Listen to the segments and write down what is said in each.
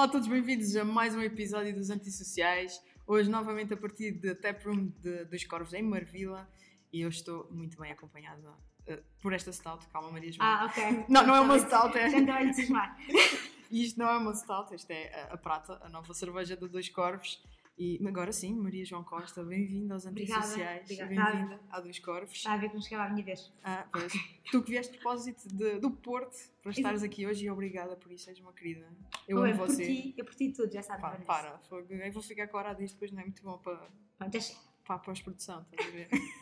Olá a todos, bem-vindos a mais um episódio dos Antissociais. Hoje, novamente, a partir da Taproom de, dos Corvos em Marvila. E eu estou muito bem acompanhada uh, por esta stout. Calma, Maria João. Ah, ok. Não, não é uma stout, é. A entusiasmar. Isto não é uma stout, esta é a, a Prata, a nova cerveja de Dois Corvos. E agora sim, Maria João Costa, bem-vinda aos Antissociais. Bem-vinda a Dois Corvos. Estava a ver como chegava a minha vez. Ah, pois. tu que vieste de propósito de- do Porto para estares aqui hoje e obrigada por isso, és uma querida. Eu Ou amo é por você. ti, eu por ti tudo, já sabes. Pá, para, fogo. eu vou ficar com a hora disto, depois não é muito bom para, Pronto, já chega. para a pós-produção, estás a ver?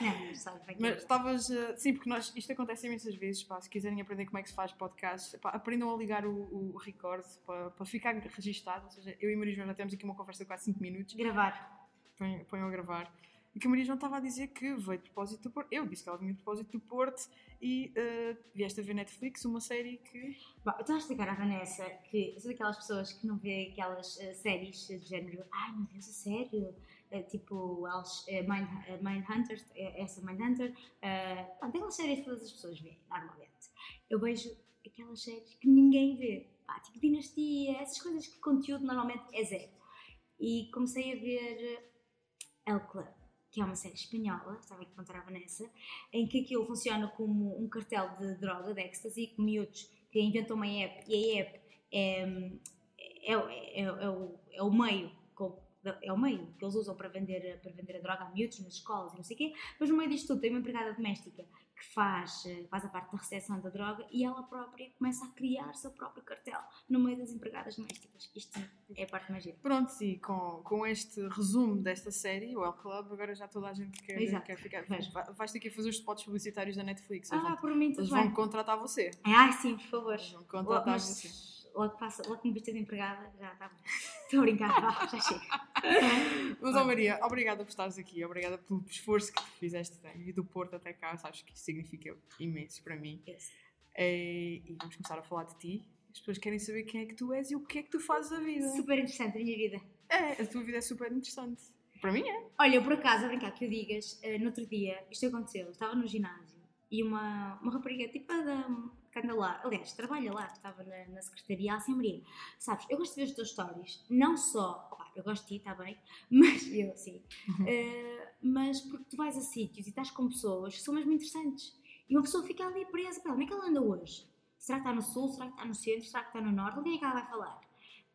Não, bem que Mas é. estavas. eh, sim, porque nós, isto acontece imensas vezes, pá, se quiserem aprender como é que se faz podcast, pá, aprendam a ligar o, o record para, para ficar registado. Ou seja, eu e Maria João já temos aqui uma conversa de quase 5 minutos, Gravar. põem, ponham a gravar. E que a Maria João estava a dizer que veio de propósito do Porto. Eu disse que ela vinha de propósito do Porto e eh, vieste a ver Netflix, uma série que. Bom, eu estava a explicar à Vanessa que sou daquelas pessoas que não vê aquelas eh, séries de género. Ai meu Deus, a sério? Eh, tipo, uh, Mind, eh, Mindhunter, essa Mindhunter. Uh, pronto, aquelas séries que todas as pessoas veem, normalmente. Eu vejo aquelas séries que ninguém vê. Pá, tipo Dinastia, essas coisas que conteúdo normalmente é zero. E comecei a ver El Club, que é uma série espanhola, estava a contar à Vanessa, em que aquilo funciona como um cartel de droga, de ecstasy, com miúdos que inventam uma app e a app é, é, é, é, o, é o meio é o meio que eles usam para vender, para vender a droga a miúdos nas escolas e não sei o quê, mas no meio disto tudo tem uma empregada doméstica que faz, eh, faz a parte da recepção da droga e ela própria começa a criar seu próprio cartel no meio das empregadas domésticas. Isto é a parte mais gira. Pronto, e com, com este resumo desta série, o El Club, agora já toda a gente quer, Exato. quer ficar. Vai- Vais ter que fazer os spots publicitários da Netflix. Eles Ah, vão, por mim eles tudo vão bem. contratar você. Ai, sim, por favor. Eles vão contratar Mas você. Logo, passa, logo que me viste de empregada, já está bom. Estou a brincar, vá, já chega. Mas, ó Maria, obrigada por estares aqui, obrigada pelo esforço que tu fizeste e do Porto até cá, sabes que isso significa imenso para mim. Yes. E, e vamos começar a falar de ti. As pessoas querem saber quem é que tu és e o que é que tu fazes da vida. Super interessante a minha vida. É, a tua vida é super interessante. Para mim é. Olha, eu por acaso, a brincar que o digas, eh, no outro dia, isto aconteceu, eu estava no ginásio e uma, uma rapariga, tipo da que anda lá, aliás, trabalha lá, que estava na, na secretaria, Maria, sabes, eu gosto de ver as tuas stories, não só, claro, eu gosto de ti, está bem, mas eu, sim, eh, mas porque tu vais a sítios e estás com pessoas que são mesmo interessantes e uma pessoa fica ali presa, pá, onde é que ela anda hoje? Será que está no sul? Será que está no centro? Será que está no norte? Onde é que ela vai falar?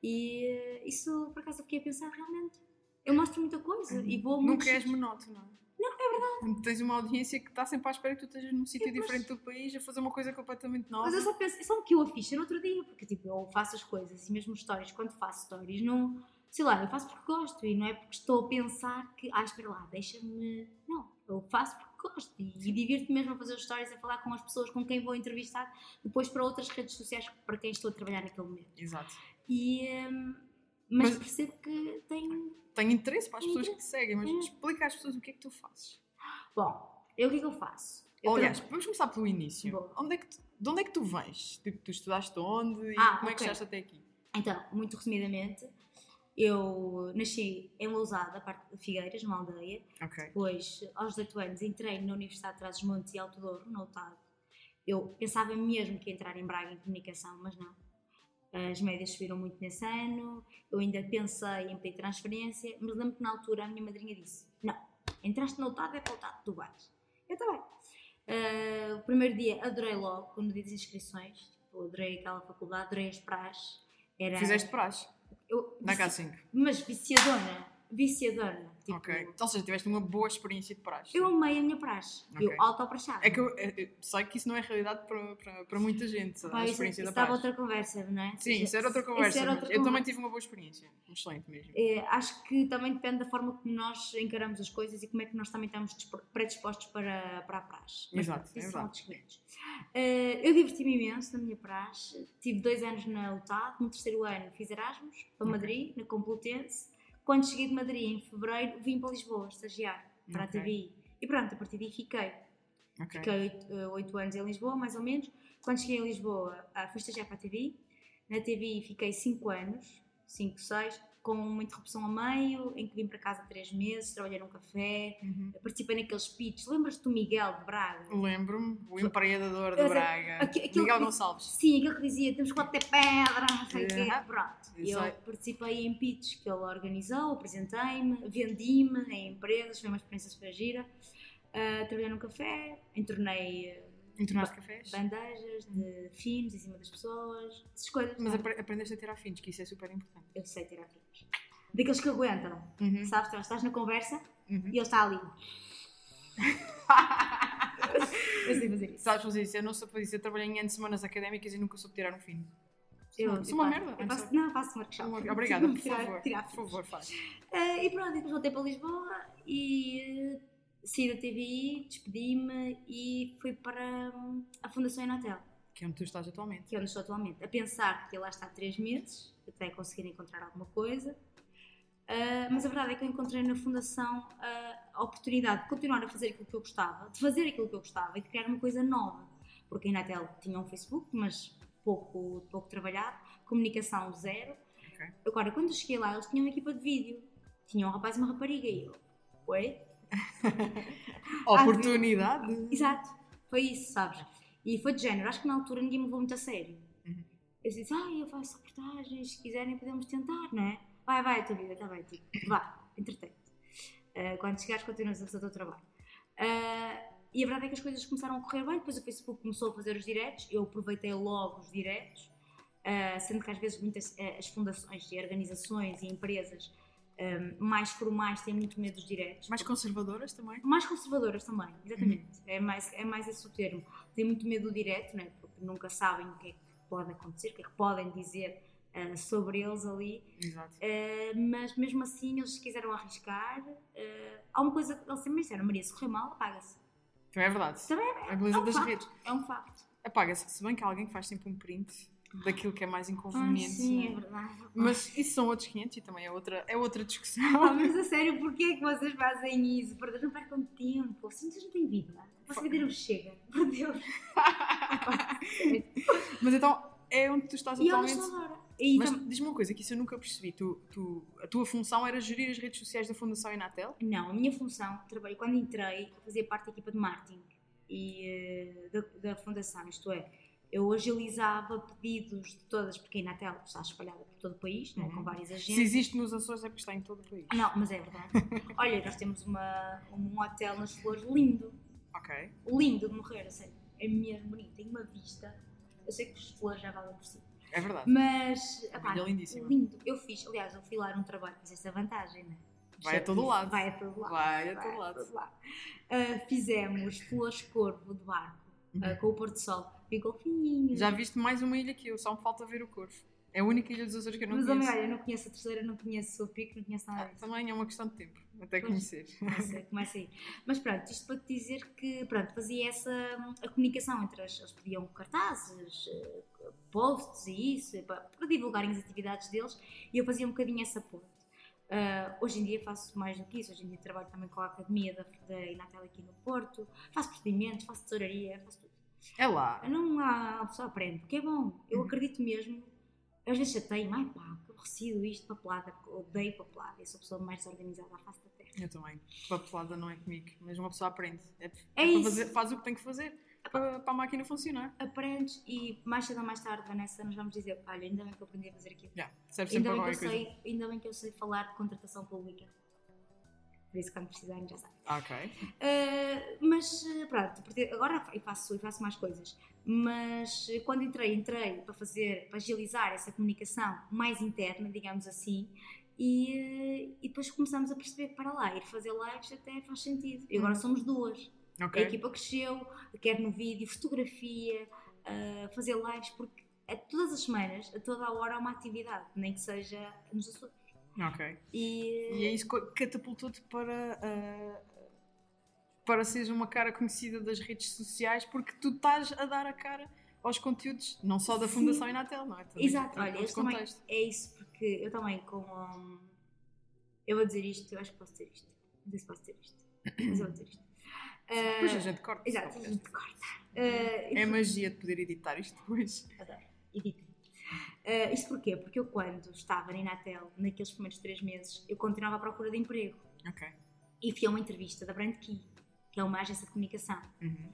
E eh, isso, por acaso, eu fiquei a pensar, realmente, eu mostro muita coisa e vou a muitos Nunca és monótono. Não, é verdade. Tens uma audiência que está sempre à espera que tu estejas num sítio diferente do país a fazer uma coisa completamente nova. Mas eu só penso, sabe o que eu a fiz no outro dia? Porque tipo, eu faço as coisas e mesmo stories, quando faço stories, não. Sei lá, eu faço porque gosto e não é porque estou a pensar que, ah, espera lá, deixa-me. Não, eu faço porque gosto e, e divirto-me mesmo a fazer os stories, a falar com as pessoas com quem vou entrevistar, depois para outras redes sociais para quem estou a trabalhar naquele momento. Exato. E. hum, mas, Mas- percebo que tenho. Tenho interesse para as Tenho pessoas que te seguem, mas É. explica às pessoas o que é que tu fazes. Bom, eu o que é que eu faço? Eu Aliás, tra- vamos começar pelo início. Onde é que tu, de onde é que tu vens? Tipo, tu estudaste onde e Ah, como é que chegaste até aqui? Então, muito resumidamente, eu nasci em Lousada, parte de Figueiras, numa aldeia. Ok. Depois, aos 18 anos, entrei na Universidade de Trás-os-Montes e Alto Douro, na UTAD. Eu pensava mesmo que ia entrar em Braga em comunicação, mas não. As médias subiram muito nesse ano, eu ainda pensei em pedir transferência, mas lembro que na altura a minha madrinha disse: Não, entraste na UTAD, é para a UTAD, tu vais. Eu também. o primeiro dia adorei logo, no dia das inscrições, tipo, adorei aquela faculdade, adorei as praxes. Era, Fizeste praxe eu, na vici- K5. Mas viciadona, viciadona. Tipo, Ok. Ou seja, tiveste uma boa experiência de praxe. Eu amei a minha praxe. Ok. Eu auto-praxava. É que eu, eu- eu sei que isso não é realidade para, para, para muita gente, a Pá, isso, experiência isso da praxe. outra conversa, não é? Sim, isso era outra conversa. era outra eu também conversa. tive uma boa experiência. Excelente mesmo. É, acho que também depende da forma como nós encaramos as coisas e como é que nós também estamos dispo- predispostos para, para a praxe. Mas Exato, pronto, é isso são verdade. outros 500. Eh, eu diverti-me imenso na minha praxe. Tive dois anos na UTAD. No terceiro ano fiz Erasmus para Ok. Madrid, na Complutense. Quando cheguei de Madrid em fevereiro, vim para Lisboa estagiar para Ok. a TVI. E pronto, a partir daí fiquei. Ok. Fiquei oito, eh, oito anos em Lisboa, mais ou menos. Quando cheguei a Lisboa, ah, fui estagiar para a TVI. Na TVI fiquei cinco anos. 5, 6, com uma interrupção a meio, em que vim para casa três meses, trabalhei num café, Uhum. participei naqueles pitches. Lembras-te do Miguel de Braga? Lembro-me, o empreendedor de Mas, Braga. aque- aquele Miguel que- Gonçalves. Sim, aquele que dizia temos que bater pedra, não sei o quê. Pronto. Isso Eu é. participei em pitches que ele organizou, apresentei-me, vendi-me em empresas, foi uma experiência super gira. Ah, trabalhei num café, entornei Entornaste cafés? bandejas de finos em cima das pessoas, essas coisas. Mas apre- aprendeste a tirar fins, que isso é super importante. Eu sei tirar finos. Daqueles que aguentam, Uhum. sabes? Tu Estás na conversa Uhum. e ele está ali. Eu sei fazer isso. Sabes fazer isso? Eu não sou fazer isso. Eu trabalhei em anos de semanas académicas e nunca soube tirar um fino. Eu, Sou uma merda, faço- Eu faço, sorry. não, faço um workshop. Obrigada, por Tirar- favor. tirar Por finos. favor, faz. Ah, e pronto, depois voltei para Lisboa e eh, saí da TVI, despedi-me e fui para hum, a Fundação Inatel, Que é onde tu estás atualmente. que é onde estou atualmente, a pensar que lá está três meses, até conseguir encontrar alguma coisa. Ah, mas a verdade é que eu encontrei na Fundação ah, a oportunidade de continuar a fazer aquilo que eu gostava, de fazer aquilo que eu gostava e de criar uma coisa nova. Porque a Inatel tinha um Facebook, mas pouco, pouco trabalhado, comunicação zero. Ok. Agora, quando eu cheguei lá, eles tinham uma equipa de vídeo. Tinham um rapaz e uma rapariga e eu, oi? Oportunidade. Exato, foi isso, sabes? E foi de género, acho que na altura ninguém me levou muito a sério. Uhum. Eu disse, ah, eu faço reportagens, se quiserem podemos tentar, não é? Vai, vai, a tua vida, está bem, tipo, vá, entretente. Uh, quando chegares, continuas a fazer o teu trabalho. Uh, e a verdade é que as coisas começaram a correr bem, depois o Facebook começou a fazer os diretos, eu aproveitei logo os diretos, uh, sendo que às vezes muitas as fundações e organizações e empresas um, mais formais têm muito medo dos diretos. Mais conservadoras também. Mais conservadoras também, exatamente. É, mais, é mais esse o termo. Tem muito medo do direto, né? porque nunca sabem o que é que pode acontecer, o que é que podem dizer uh, sobre eles ali. Exato. Uh, mas mesmo assim eles quiseram arriscar. Uh, há uma coisa que eles sempre disseram: Maria, se correr mal, apaga-se. Também é verdade. Também A beleza é um das facto. redes. É um facto. Apaga-se. Se bem que há alguém que faz sempre um print daquilo que é mais Ai, inconveniente. sim, é né? verdade. Mas isso são outros 500 e também é outra, é outra discussão. Ah, mas a sério, porquê é que vocês fazem isso? Por Deus, não percam tempo. Assim vocês não têm vida. Vossa vida não chega. Por Deus. Mas então é onde tu estás E atualmente. E Mas tam- diz-me uma coisa que isso eu nunca percebi. Tu, tu, a tua função era gerir as redes sociais da Fundação Inatel? Não, a minha função, trabalho, quando entrei, fazia parte da equipa de marketing e, eh, da, da fundação, isto é, eu agilizava pedidos de todas, porque a Inatel está espalhada por todo o país, é? com Uhum. várias Se agências. existe nos Açores é porque está em todo o país. Não, mas é verdade. Olha, nós temos uma, um hotel nas flores lindo, Ok. lindo de morrer, a sério. É mesmo bonito, tem uma vista. Eu sei que as flores já valem por si. É verdade. Mas, epá, ilha lindíssima. lindo. Eu fiz, aliás, eu fui lá num trabalho, mas essa é a vantagem, não é? Vai a todo lado. Vai a todo lado. Vai a todo lado. Ah, fizemos flores corvo de barco ah, com o pôr do sol. Já viste mais uma ilha que eu, só me falta ver o Corvo. É a única ilha dos Açores que eu não Mas, conheço. olha, eu não conheço a terceira, não conheço o pico, não conheço nada Ah, também é uma questão de tempo, até Pois. conhecer. Começa, começa aí. Mas pronto, isto para te dizer que pronto, fazia essa a comunicação entre as. Eles pediam cartazes, eh, posts e isso, para, para divulgarem as atividades deles e eu fazia um bocadinho essa ponte. Ah, hoje em dia faço mais do que isso, hoje em dia trabalho também com a Academia da, da Inatel aqui no Porto, faço procedimentos, faço tesouraria, faço tudo. É lá. Não há, a pessoa aprende, porque é bom. Eu Uhum. acredito mesmo. Às vezes chateio, ai pá, que aborrecido isto, papelada, odeio papelada. Eu sou a pessoa mais desorganizada à face da terra. Eu também. Papelada não é comigo, mas uma pessoa aprende. É, É para isso. fazer- faz o que tem que fazer para, para a máquina funcionar. Aprendes e mais cedo ou mais tarde, Vanessa, nos vamos dizer: olha, ainda bem que eu aprendi a fazer aquilo. Yeah, serve sempre Ainda bem, que eu coisa. sei, ainda bem que eu sei falar de contratação pública. Por isso, quando precisarem, já sabem. Ok. Uh, mas pronto, agora faço, faço mais coisas. Mas uh, quando entrei, entrei para fazer, para agilizar essa comunicação mais interna, digamos assim, e, uh, e depois começamos a perceber que para lá, ir fazer lives até faz sentido. E agora Hum. somos duas. A Ok. equipa cresceu, quer no vídeo, fotografia, uh, fazer lives, porque a todas as semanas, a toda a hora, há uma atividade, nem que seja nos Açores. Ok. E, E é isso que catapultou-te para. ah, para seres uma cara conhecida das redes sociais, porque tu estás a dar a cara aos conteúdos, não só da Sim. Fundação Inatel, não é? Também Exato, olha, eu também, é isso, porque eu também com. hum, eu vou dizer isto, eu acho que posso dizer isto. Não sei se posso dizer isto, mas eu vou dizer isto. Depois a gente corta. Exato, a gente corta. Ah, É a magia de poder editar isto depois. Adoro, edita. Uh, isto porquê? Porque eu, quando estava na Inatel, naqueles primeiros três meses, eu continuava à procura de emprego. Ok. E fui a uma entrevista da Brand Key, que é uma agência de comunicação. Uhum.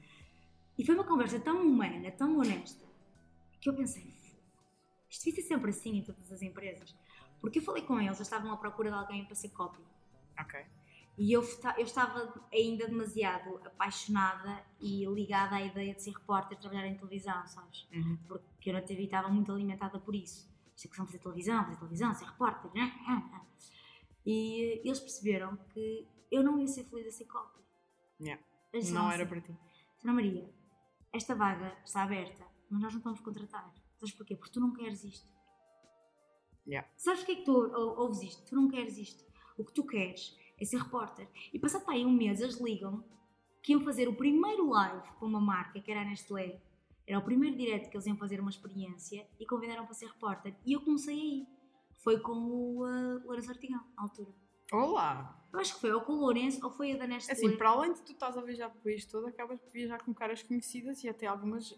E foi uma conversa tão humana, tão honesta, que eu pensei, isto devia ser sempre assim em todas as empresas. Porque eu falei com eles, eles estavam à procura de alguém para ser copy. Ok. E eu, eu estava ainda demasiado apaixonada e ligada à ideia de ser repórter, trabalhar em televisão, sabes? Uhum. Porque eu na TV estava muito alimentada por isso. Esta questão de fazer televisão, fazer televisão, ser repórter, né? E eles perceberam que eu não ia ser feliz a ser copy. Yeah. Não disseram era assim, para ti. Ana Maria, esta vaga está aberta, mas nós não estamos a contratar. Sabes porquê? Porque tu não queres isto. Yeah. Sabes porquê que tu ou- ouves isto? Tu não queres isto. O que tu queres é ser repórter. E passado para aí um mês, eles ligam que iam fazer o primeiro live com uma marca, que era a Nestlé. Era o primeiro direto que eles iam fazer uma experiência e convidaram para ser repórter. E eu comecei aí. Foi com o uh, Lourenço Artigão, à altura. Olá! Eu acho que foi ou com o Lourenço ou foi a da Nestlé. Assim, para além de tu estás a viajar para o país todo, acabas por viajar com caras conhecidas e até algumas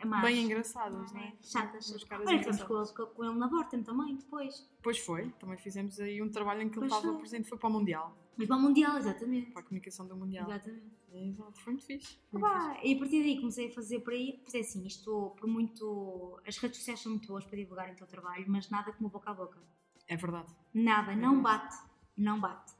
é mais. bem engraçadas, não é? É, chatas. Olha, engraçadas. com, ele- com ele na Vorten também, depois. Pois foi, também fizemos aí um trabalho em que ele Pois estava foi. presente, foi para o Mundial, Mas para o Mundial, exatamente. para a comunicação do Mundial. Exatamente. Exato, foi muito fixe. Foi muito Opa, e a partir daí comecei a fazer por aí, pois é assim, isto por muito. As redes sociais são muito boas para divulgar o teu trabalho, mas nada como boca a boca. fixe. É verdade. Nada, não Uhum. bate. Não bate.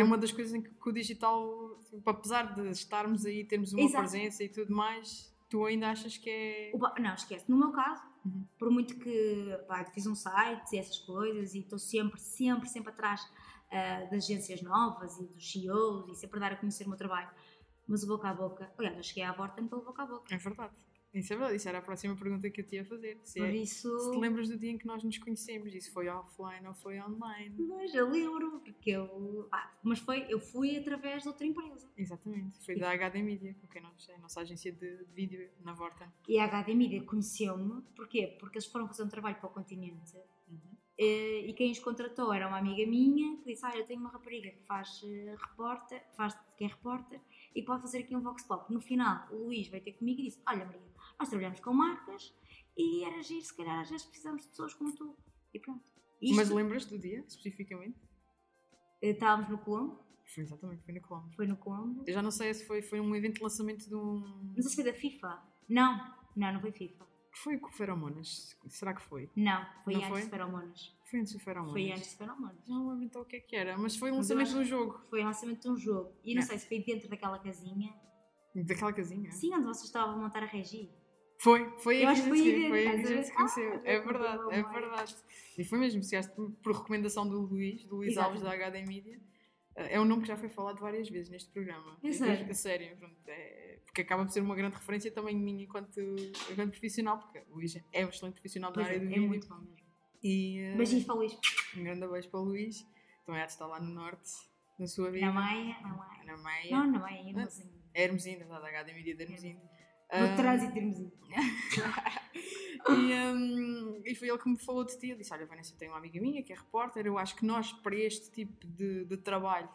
É uma das coisas em que, que o digital, tipo, apesar de estarmos aí, termos uma Exato. presença e tudo mais, tu ainda achas que é. Não, esquece. No meu caso, Uhum. por muito que pá, fiz um site e essas coisas e estou sempre, sempre, sempre atrás ah, das agências novas e dos CEOs e sempre a dar a conhecer o meu trabalho. Mas o boca a boca, aliás, eu cheguei à Vorten pelo boca a boca. É verdade. Isso é verdade. Isso era a próxima pergunta que eu te ia fazer. Se, Por é- isso. se te lembras do dia em que nós nos conhecemos, isso foi offline ou foi online? Mas eu lembro, porque eu. pá, mas foi, eu fui através de outra empresa. Exatamente. Foi da HD Media, com quem nós, é a nossa agência de, de vídeo na Vorta. E a HD Media conheceu-me, porquê? Porque eles foram fazer um trabalho para o continente eh, e quem os contratou era uma amiga minha que disse: Ah, eu tenho uma rapariga que faz eh, repórter, faz, que é repórter e pode fazer aqui um Vox Pop. No final, o Luís veio ter comigo e disse: Olha, Maria, nós trabalhamos com marcas e era giro, se calhar às vezes precisamos de pessoas como tu. E pronto. Isto, Mas lembras do dia, especificamente? eh, estávamos no Colombo, Foi exatamente, foi na Colômbia. foi no Colombo. Eu já não sei se foi, foi um evento de lançamento de um. Não sei se foi da FIFA. Não, não, não foi FIFA. Foi com feromonas? Será que foi? Não, foi Não antes foi? de Feromonas. Foi antes do feromonas? Foi antes de Feromonas. Não lembro então o que é que era, mas foi Mas eu lançamento de um jogo. Foi o lançamento de um jogo. E não Não. sei se foi dentro daquela casinha. Daquela casinha? Sim, onde vocês estavam a montar a regi. Foi, foi Eu aí que a gente foi se- aí que a gente se estás a conheceu. É Ah, verdade, é verdade. E foi mesmo, chegaste por, por recomendação do Luís, do Luís Exato. Alves da HD Media. É um nome que já foi falado várias vezes neste programa. É sério? a sério, pronto, é- porque acaba por ser uma grande referência também minha enquanto, enquanto profissional, porque o Luís é um excelente profissional da Pois é, área do é vídeo. muito bom mesmo. E, eh, Beijinhos para o Luís. um grande beijo para o Luís. Também há de estar lá no norte, na sua vida. Na Maia, na Maia. Na Maia. Não, na Maia. É Hermesinde, verdade, a HD Media de Hermesinde. No trânsito, irmãozinho. E, e foi ele que me falou de ti. Ele disse: Olha, Vanessa, eu tenho uma amiga minha que é repórter. Eu acho que nós, para este tipo de, de trabalho,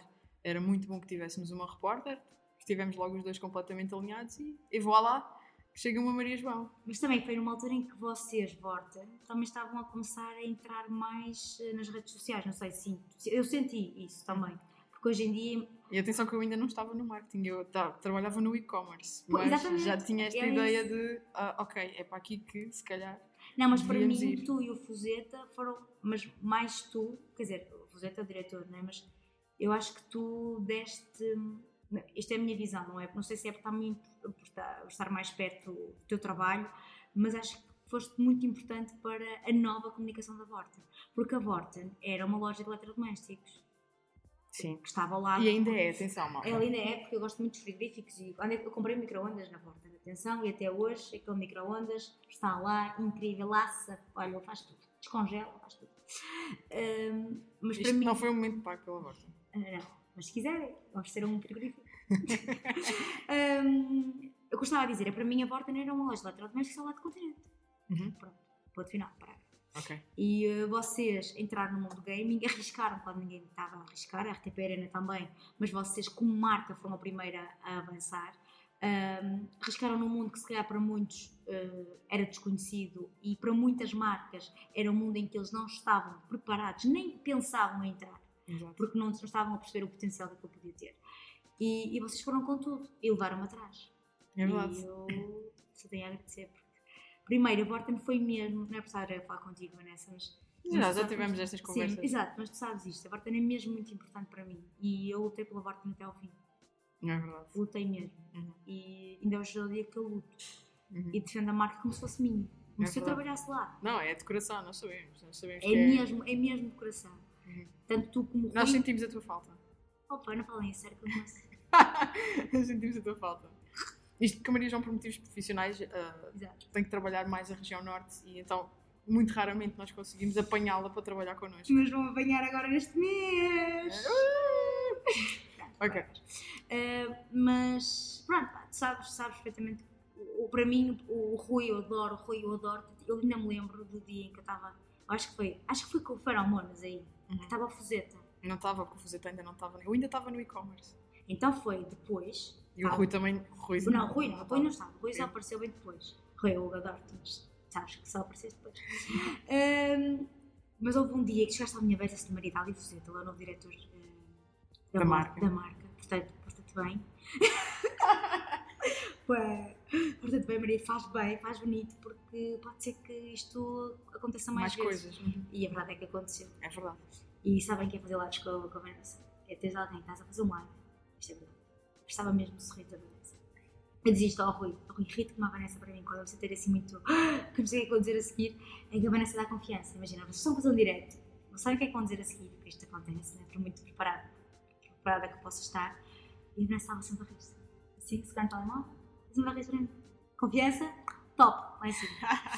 era muito bom que tivéssemos uma repórter. Estivemos logo os dois completamente alinhados e, e lá, chega uma Maria João. Mas também foi numa altura em que vocês, Vorta, também estavam a começar a entrar mais eh, nas redes sociais. Não sei se eu senti isso também. Porque hoje em dia E atenção que eu ainda não estava no marketing, eu ta- trabalhava no e-commerce, mas exatamente, já tinha esta é ideia isso. de, ah, ok, é para aqui que se calhar. Não, mas para mim, ir. tu e o Fuzeta foram, mas mais tu, quer dizer, o Fuzeta é o diretor, não é? Mas eu acho que tu deste, isto é a minha visão, não é? Não sei se é por estar, muito, por estar, por estar mais perto do teu trabalho, mas acho que foste muito importante para a nova comunicação da Vorten. Porque a Vorten era uma loja de eletrodomésticos, Sim. que estava lado. E ainda é, atenção, malta. Ela ainda é, porque eu gosto muito dos frigoríficos e quando eu comprei micro-ondas na porta, atenção, e até hoje aquele micro-ondas está lá, incrível, laça, olha, ele faz tudo, descongela, faz tudo. Ahm, mas para Isto mim, não foi um momento pago pela voz. Ah, não, mas se quiserem, ter um frigorífico. Ahm, eu gostava de dizer, é para mim a Vorten era uma loja de eletrodomésticos ao lado do continente. Uhum. Pronto, ponto final, parar. Ok. E eh, vocês entraram no mundo gaming, arriscaram quando ninguém estava a arriscar, a RTP Arena também, mas vocês, como marca, foram a primeira a avançar. Um, arriscaram num mundo que se calhar para muitos uh, era desconhecido e para muitas marcas era um mundo em que eles não estavam preparados, nem pensavam em entrar, Exato. porque não, não estavam a perceber o potencial que aquilo podia ter. E, e vocês foram com tudo e levaram-me atrás. É verdade. E eu só tenho a agradecer. Primeiro, a Vorten foi mesmo, não é por estar a falar contigo, Vanessa, mas. Já, já tivemos estas conversas. Sim, exato, mas tu sabes isto. A Vorten é mesmo muito importante para mim. E eu lutei pela Vorten até ao fim. É verdade. Lutei mesmo. Uhum. E ainda hoje é o dia que eu luto. Uhum. E defendo a marca como se fosse minha. Como É se eu trabalhasse lá. Não, é de coração, nós sabemos. Nós sabemos É que mesmo, é mesmo de coração. Uhum. Tanto tu como Nós Rui. sentimos a tua falta. Opa, não falem isso, sério que eu não sei. Nós sentimos a tua falta. Isto porque a Maria João, por motivos profissionais, ah, Exato. tem que trabalhar mais a região norte e então, muito raramente, nós conseguimos apanhá-la para trabalhar connosco. Mas vão apanhar agora neste mês. Ok. Uh, mas pronto, pá, sabes, sabes perfeitamente. O, para mim, o, o Rui eu adoro, o Rui eu adoro. Eu ainda me lembro do dia em que eu estava. Acho que foi, acho que foi com o Feromonas aí, Uhum. que estava a Fuseta. Não estava com o Fuzeta, ainda não estava. Eu ainda estava no e-commerce. Então foi depois. E o Ah, Rui também. Rui Não, Rui não, Rui não estava. Rui Ok. apareceu bem depois. Rui eu adoro-te, mas sabes que só apareceste depois. Um, mas houve um dia que chegaste à minha beira assim, Maria Dália Fuseta, ele é o novo diretor eh, Da marca. Da marca, portanto, portanto bem. Portanto bem, Maria, faz bem, faz bonito, porque pode ser que isto aconteça mais, Mais vezes. coisas. Uhum. E a verdade é que aconteceu. É verdade. E sabem que é fazer lives com, com a Vanessa? É teres alguém, estás a fazer um live. Isto é verdade. Precisava mesmo do sorriso da Vanessa. Eu dizia isto ao Rui. O Rui irrita como a Vanessa para mim, quando eu preciso ter assim muito. que não sei o que é que vou dizer a seguir. É que a Vanessa dá confiança. Imagina, vocês estão a fazer um direto. Não sabem o que é que vão dizer a seguir, porque isto acontece, né? por muito preparado, preparada que possa estar. E a Vanessa estava sempre a rir-se. Assim, segurando o telemóvel, sempre a rir para mim. Confiança, top, lá em cima.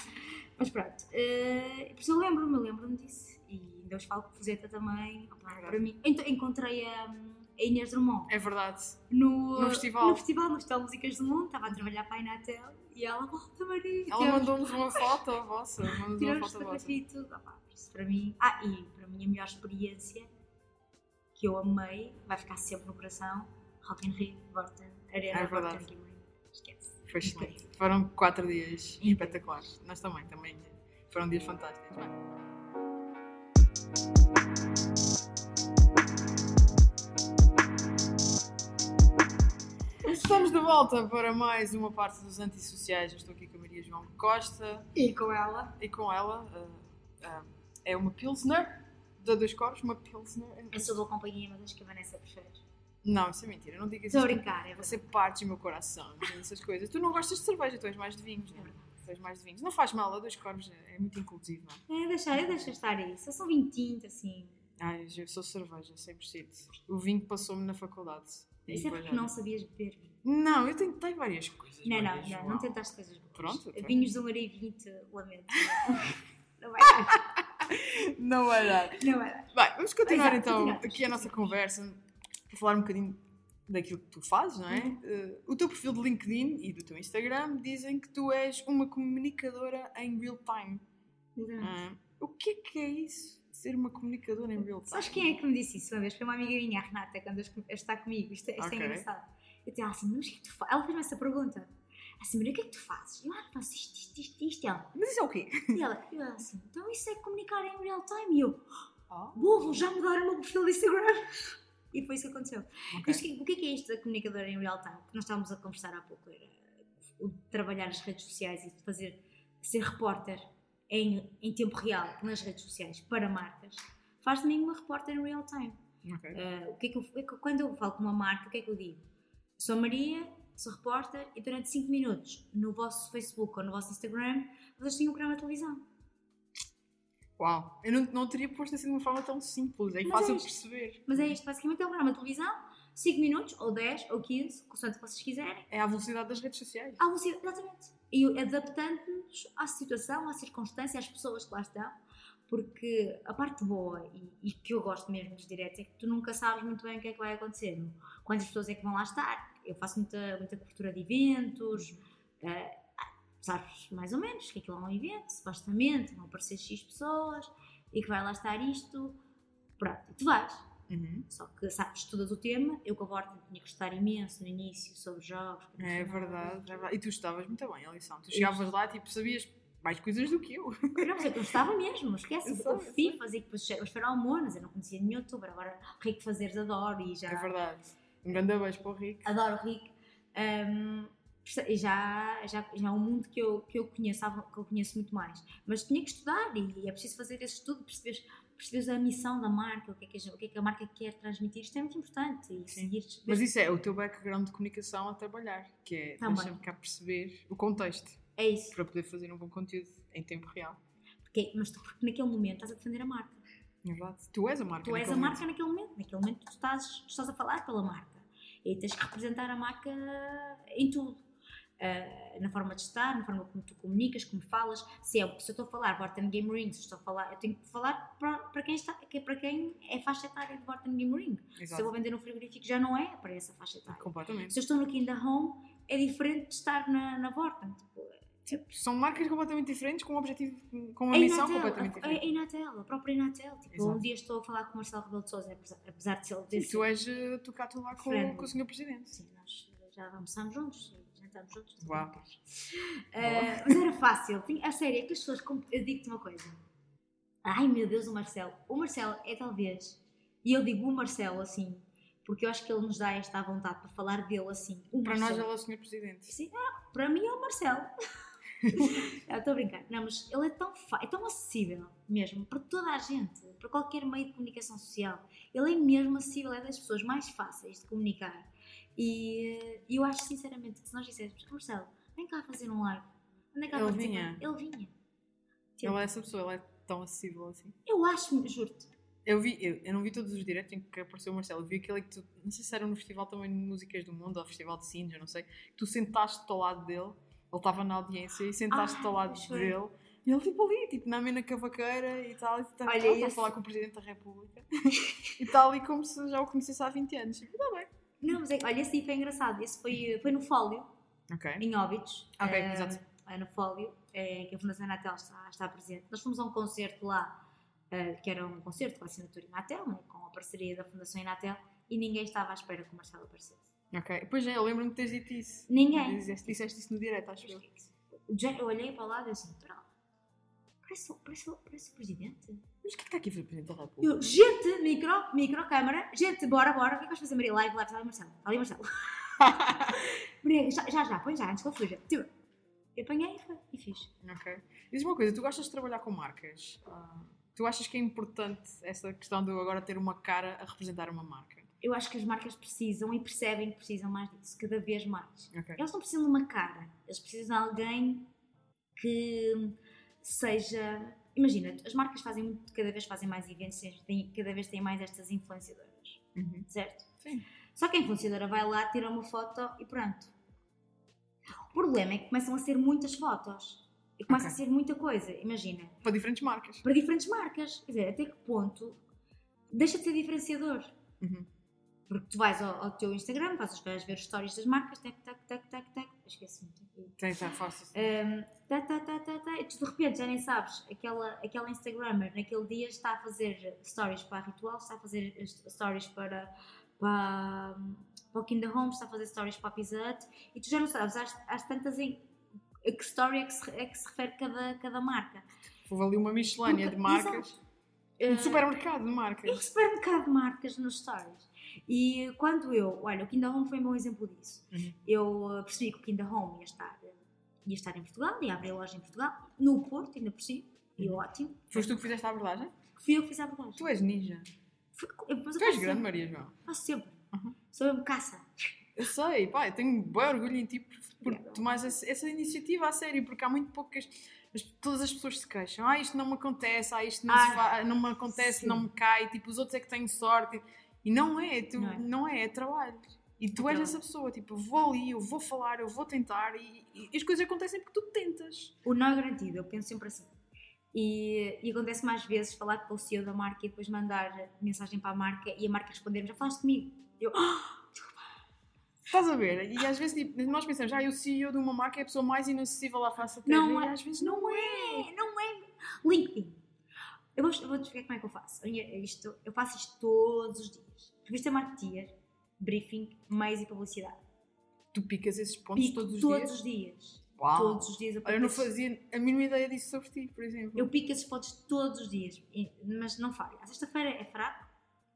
Mas pronto, eh, por isso eu lembro-me, eu lembro-me disso. E ainda hoje falo com Fuseta também. Para mim. Ent- encontrei a, a Inês Drummond É verdade. no, No festival. no festival, no Festival Músicas do Mundo. Estava a trabalhar para a Inatel e ela, volta Maria. Ela mandou-nos uma foto vossa. Mandou-nos uma foto vossa. e tudo. Opa, por isso para mim. Ah, e para mim a melhor experiência que eu amei, vai ficar sempre no coração: Rock in Rio, Vorten, Arena, É verdade. Esquece. Foi excelente. Foram quatro dias espetaculares. Nós também, também. Foram dias fantásticos. Bem, volta para mais uma parte dos antissociais. Eu estou aqui com a Maria João Costa E com ela. e com ela ah, ah, é uma Pilsner da Dois Corpos, uma Pilsner. Eu sou boa companhia, mas acho que a Vanessa prefere. Não, isso é mentira, não digas Estou a isso. brincar, é Você parte o meu coração, essas coisas. Tu não gostas de cerveja, tu és mais de vinhos, É não é? Tu és mais de vinhos. Não faz mal, a Dois Corpos é muito inclusivo, não é? É, deixa, é, deixa estar isso. Eu sou vintinho, assim. Ai, eu sou cerveja, 100%. O vinho passou-me na faculdade. Isso é porque já- não sabias beber vinho. Não, eu tentei várias coisas. Não, não, não, não tentaste coisas boas. Pronto, então. Vinhos do Maria 20, lamento. Não vai dar. Não vai dar. Não vai dar. Bem, vamos continuar Exato, então continuamos. aqui a nossa conversa para falar um bocadinho daquilo que tu fazes, não é? Uhum. Eh, o teu perfil de LinkedIn e do teu Instagram dizem que tu és uma comunicadora em real time. Ah, o que é que é isso? Ser uma comunicadora em real time? Sabes quem é que me disse isso uma vez? Foi uma amiga minha, a Renata, quando está comigo. Isto, é- isto Ok. é engraçado. Eu ela assim, mas o que é que tu fazes? Ela fez-me essa pergunta. Assim, Maria, o que é que tu fazes? Eu, ah, faço isto, isto, isto, isto. E ela, Mas isso é o quê? e ela, e ela assim, então isso é comunicar em real time. E eu, boa, vou já mudar o meu perfil de Instagram. E foi isso que aconteceu. ok. Mas que- o que é que é isto da comunicadora em real time? Que nós estávamos a conversar há pouco. Era o de trabalhar nas redes sociais e de fazer, ser repórter em, em tempo real nas redes sociais para marcas. Faz de mim uma repórter em real time. Ok. Uh, o que é que eu, é quando eu falo com uma marca, o que é que eu digo? Sou Maria, sou repórter e durante 5 minutos no vosso Facebook ou no vosso Instagram vocês têm um programa de televisão. Uau, eu não, não teria posto assim de uma forma tão simples, é Mas fácil é isto. perceber. Mas é isto, basicamente é um programa de televisão, 5 minutos, ou 10, ou 15, consoante o que vocês quiserem. É a velocidade das redes sociais. À velocidade, exatamente. E adaptando-nos à situação, à circunstância, às pessoas que lá estão. Porque a parte boa e, e que eu gosto mesmo dos diretos é que tu nunca sabes muito bem o que é que vai acontecer. Quantas pessoas é que vão lá estar? Eu faço muita, muita cobertura de eventos, eh, sabes mais ou menos que aquilo é um evento, supostamente vão aparecer X pessoas e que vai lá estar isto. Pronto, e tu vais. Uhum. Só que, sabes, estudas o tema, eu com a Vorten tinha que estudar imenso no início sobre jogos. É verdade, é verdade. E tu estavas muito bem a lição. Tu chegavas lá tipo, sabias mais coisas do que eu. Não, mas eu gostava mesmo, esquece. Eu sei. FIFAs e depois os feromonas, eu não conhecia nenhum youtuber. Agora, Rico Fazeres adoro e já É verdade. Um grande beijo para o Rico. adoro o Rico. Hum, e já, já, já é um mundo que eu, que eu conheço, que eu conheço muito mais. Mas tinha que estudar e é preciso fazer esse estudo, perceberes, perceberes a missão da marca, o que, é que a, o que é que a marca quer transmitir. Isto é muito importante. E seguir. Mas isso é o teu background de comunicação a trabalhar, que é deixa-me cá perceber o contexto É isso. para poder fazer um bom conteúdo em tempo real. Porque, mas tu, porque naquele momento estás a defender a marca. É verdade. Tu és a marca. Tu és a naquele marca naquele momento. Naquele momento tu estás, tu estás a falar pela marca. E tens que representar a marca em tudo. Ah, na forma de estar, na forma como tu comunicas, como falas. Se, é, se eu estou a falar Vorten Game Ring, se eu estou a falar, eu tenho que falar para, para, quem, está, que é para quem é faixa etária de Vorten Game Ring. momento. Se eu Exato. vou vender um frigorífico, já não é para essa faixa etária. Completamente. Se eu estou no Kinda Home, é diferente de estar na, na Vorten. Tipo, São marcas completamente diferentes, com um objetivo, com uma a missão Inatel, completamente a, a diferente. Inatel, a própria Inatel. Tipo, Exato. um dia estou a falar com o Marcelo Rebelo de Sousa, apesar, de ser E desse, tu és uh, tu cá tu lá com, Friendly. com o Sr. Presidente. Sim, nós já almoçámos juntos, jantamos juntos. Uau. Eh, mas era fácil, a sério, é que as pessoas, eu digo-te uma coisa. Ai meu Deus, o Marcelo. O Marcelo é talvez, e eu digo o Marcelo assim, porque eu acho que ele nos dá esta vontade para falar dele assim. Para nós, Marcelo. ele é o Sr. Presidente. Sim, ah, para mim é o Marcelo. Estou a brincar. Não, mas ele é tão, é tão acessível mesmo para toda a gente, para qualquer meio de comunicação social. Ele é mesmo acessível, é das pessoas mais fáceis de comunicar. E eu acho sinceramente que se nós disséssemos, Marcelo, vem cá fazer um live, anda cá Ele participar." vinha. Ele vinha. Ele é essa pessoa, ele é tão acessível assim. Eu acho, juro-te. Eu vi, eu, eu não vi todos os diretos em que apareceu o Marcelo, eu vi aquele que tu, não sei se era no Festival também de Músicas do Mundo ou Festival de Sines, eu não sei, que tu sentaste-te ao lado dele, ele estava na audiência e sentaste-te ao Ai, lado dele, e ele tipo ali, tipo na amena cavaqueira e tal, e tal, Olha, tal, para esse- falar com o Presidente da República e tal, e como se já o conhecesse há 20 anos. Tipo, tá bem. Não, mas é, que- olha, esse aí foi engraçado. Esse foi, foi no Fólio, Ok. em Óbidos. Ok, eh, exato. eh, no Fólio, eh, que a Fundação Natel está, está presente. Nós fomos a um concerto lá, eh, que era um concerto com a assinatura Inatel, né, com a parceria da Fundação Inatel, e ninguém estava à espera que o Marcelo aparecesse. Ok. Pois é, eu lembro-me de teres dito isso. Ninguém. Dizeste, disseste isso no direto, acho eu. Eu olhei para o lado e eu assim, "Pera lá, parece, o- parece, parece o presidente. Mas o que é que está aqui a fazer o Presidente da República? Eu, gente, micro, micro, câmara, gente, bora, bora, o que é que vais fazer, Maria? Live, live, ali Marcelo, ali Marcelo. Maria, já, já, já, põe já, antes que ele fuja. Tipo, eu apanhei e fiz. Ok. Diz uma coisa, tu gostas de trabalhar com marcas? Ah, tu achas que é importante essa questão de eu agora ter uma cara a representar uma marca? Eu acho que as marcas precisam e percebem que precisam mais disso, cada vez mais. Ok. Eles não precisam de uma cara, eles precisam de alguém que seja. Imagina, as marcas fazem muito, cada vez fazem mais eventos, têm- cada vez têm mais estas influenciadoras, Uhum. certo? Sim. Só que a influenciadora vai lá, tira uma foto e pronto. O problema é que começam a ser muitas fotos e começa Ok. a ser muita coisa. Imagina, Para diferentes marcas. para diferentes marcas. Quer dizer, até que ponto deixa de ser diferenciador? Uhum. Porque tu vais ao, ao teu Instagram, vais, vais ver os stories das marcas, tac, tac, tac, tac, tac, esqueci-me. Tá, faço isso. Um, tá, tá, tá, tá, tá, e tu de repente já nem sabes, aquela, aquela Instagrammer naquele dia está a fazer stories para a Ritual, está a fazer stories para, para, para o Kinder Home, está a fazer stories para a Pizza Hut, e tu já não sabes, às, às tantas em a que story é que se, é que se refere cada, cada marca. Houve ali uma miscelânea de marcas. Um Uh, supermercado de marcas. supermercado de marcas nos stories. E quando eu, olha, o Kinder Home foi um bom exemplo disso. Uhum. Eu uh, percebi que o Kinder Home ia estar, uh, ia estar em Portugal, ia abrir a loja em Portugal, no Porto, ainda por si, e Uhum. ótimo. Foste tu que fizeste a abordagem? Fui eu que fiz a abordagem. Tu és ninja. Fui- eu, Tu és grande, sempre, Maria João. faço sempre. Uhum. Sou eu caça. Eu sei, pá, eu tenho bem orgulho em ti por, por tomares essa, essa iniciativa a sério, porque há muito poucas. as- todas as pessoas se queixam. Ah, isto não me acontece, ah, isto não, Ah, fa- não me acontece, sim. não me cai. Tipo, os outros é que têm sorte. E não é, tu, Não é. não é, é trabalho. E tu É és trabalho. essa pessoa, tipo, eu vou ali, eu vou falar, eu vou tentar e, e as coisas acontecem porque tu tentas. O não é garantido, eu penso sempre assim. E, e acontece mais vezes falar com o CEO da marca e depois mandar mensagem para a marca e a marca responder já falaste comigo. Eu, "Ah, Estás a ver? E às vezes tipo, nós pensamos, ah, o CEO de uma marca é a pessoa mais inacessível à face da terra. Não é. às vezes não, não é, não é. LinkedIn. Eu vou, eu vou te explicar como é que eu faço. A minha- Isto, eu faço isto todos os dias. Revista Marketeer, briefing, meios e publicidade. Tu picas esses pontos Pico todos os todos dias? os dias. Uau. Todos os dias eu eu não esses- fazia a mínima ideia disso sobre ti, por exemplo. Eu pico esses pontos todos os dias, mas não falho. À sexta-feira é fraco,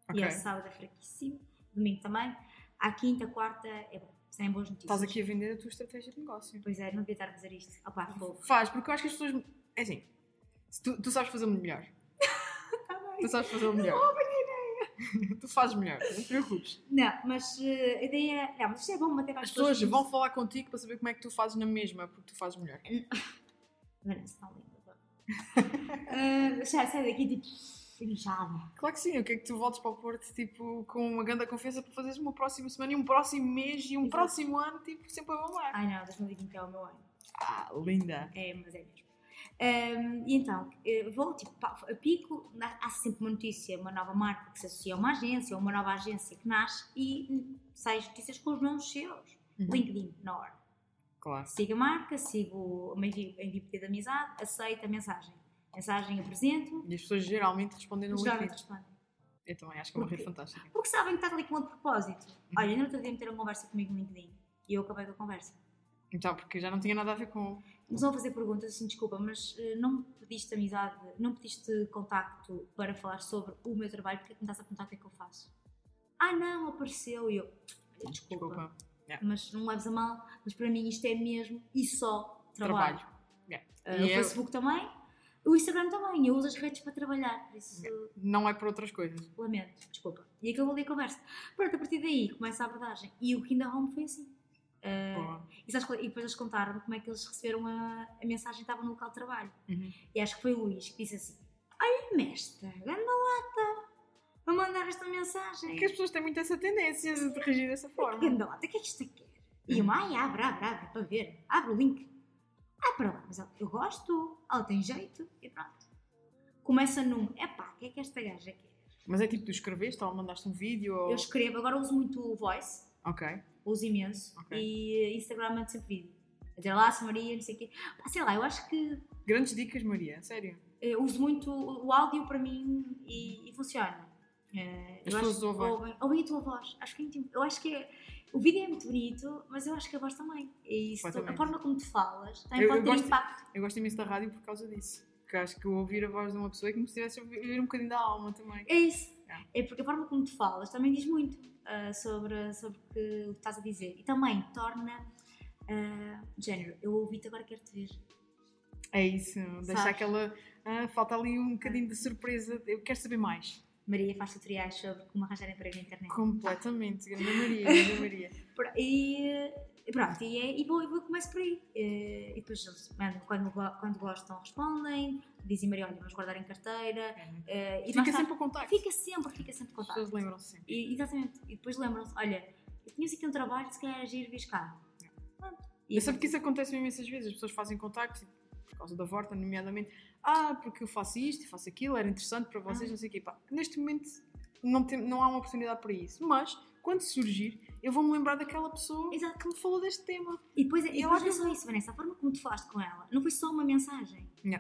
Ok. e ao sábado é fraquíssimo, domingo também. À quinta, quarta é bom, sem boas notícias. Estás aqui a vender a tua estratégia de negócio. Pois é, não devia estar a fazer isto. Fogo. Faz, porque eu acho que as pessoas. É assim, tu, tu sabes fazer o melhor. Tu sabes fazer o melhor. tu fazes melhor, não te preocupes. Não, mas eh, a ideia. Não, mas isto é bom manter para As pessoas vão falar contigo para saber como é que tu fazes na mesma, porque tu fazes melhor. Vanessa, está linda. uh, sai, sai daqui tipo. inchada. Claro que sim, eu quero que tu voltes para o Porto tipo, com uma grande confiança para fazeres uma próxima semana e um próximo mês e um Exato. próximo ano tipo, sempre a bombar. Ai não, 2020 é o meu ano. Ah, linda. É, mas é mesmo. Um, e então, eu vou, tipo, a pico, há sempre uma notícia, uma nova marca que se associa a uma agência, ou uma nova agência que nasce e sai as notícias com os nomes seus. Uhum. LinkedIn, na hora. Claro. Siga a marca, sigo, envio, envio pedido de amizade, aceito a mensagem. Mensagem apresento, E as pessoas geralmente respondem no geralmente LinkedIn. respondem. Eu também acho que é uma rede fantástica. Porque sabem que está ali com outro propósito. Uhum. Olha, ainda não outro dia meter uma conversa comigo no LinkedIn e eu acabei com a conversa. Então, porque já não tinha nada a ver com. Começou a fazer perguntas assim, desculpa, mas eh, não me pediste amizade, não me pediste contacto para falar sobre o meu trabalho, porque é que me estás a perguntar o que é que eu faço? Ah não, apareceu e eu, desculpa, Desculpa. mas não leves a mal, mas para mim isto é mesmo e só trabalho. Trabalho. Yeah. E o eu- Facebook também, o Instagram também, eu uso as redes para trabalhar, por isso Não é para outras coisas. lamento, desculpa. E acabou ali a conversa. Pronto, a partir daí começa a abordagem. E o Kinda Home foi assim. Boa. e, sabes qual- e depois eles contaram como é que eles receberam a, a mensagem estava no local de trabalho. Uhum. E acho que foi o Luís que disse assim: Olha-me esta, grande lata, vou mandar esta mensagem. Porque as pessoas têm muito essa tendência de reagir dessa forma. Grande lata, o que é que isto quer? E eu, ai, abre, abre, abre, para ver. Abre o link. Ah, para lá, mas ela, eu gosto, ela tem jeito, e pronto. Começa num, epá, o que é que esta gaja quer? Mas é tipo, tu escreveste ou mandaste um vídeo ou. Eu escrevo, agora uso muito o voice, Ok. uso imenso, Ok. e eh, Instagram mando sempre vídeo. A dizer lá, Maria, não sei o quê. Pá, sei lá, eu acho que Grandes dicas, Maria, sério. eu uso muito o áudio para mim e, e funciona. Eh, As eu pessoas ouvem. ouvem. Ouvem a tua voz. Acho que é muito- eu acho que é- o vídeo é muito bonito, mas eu acho que a voz também. E isso, a Completamente. forma como tu falas também Eu- pode eu ter gosto- impacto. Eu gosto imenso da rádio por causa disso. Porque acho que ouvir a voz de uma pessoa é como se estivesse a ouvir um bocadinho da alma também. É isso. É. Porque a forma como tu falas também diz muito ah, sobre, sobre o que estás a dizer. E também torna. de género, eu ouvi-te agora quero te ver. É isso, deixa Sabes? aquela. ah, falta ali um bocadinho de surpresa. Eu quero saber mais. Maria faz tutoriais sobre como arranjar emprego na internet. Completamente. Grande Maria, grande Maria. E, e pronto, e, é- e vou, e vou começo por aí. Eh, E depois eles mandam, quando, quando gostam, respondem, dizem Maria, olha, vamos guardar em carteira. eh, e Fica mais tarde- sempre o contacto. Fica sempre, fica sempre As contato. pessoas lembram-se sempre. E, exatamente. E depois lembram-se, olha, eu tinha aqui um trabalho, se calhar agir, vis cá. Pronto. E Eu sei que isso acontece imensas vezes. As pessoas fazem contactos, por causa da Vorta, nomeadamente. Ah, porque eu faço isto, faço aquilo, era interessante para vocês, Ah. não sei o quê. Pá, neste momento não, tem, não há uma oportunidade para isso. Mas, quando surgir, eu vou-me lembrar daquela pessoa Exato. que me falou deste tema. E depois, e E depois não é só isso, Vanessa, a forma como tu falaste com ela, não foi só uma mensagem. Não.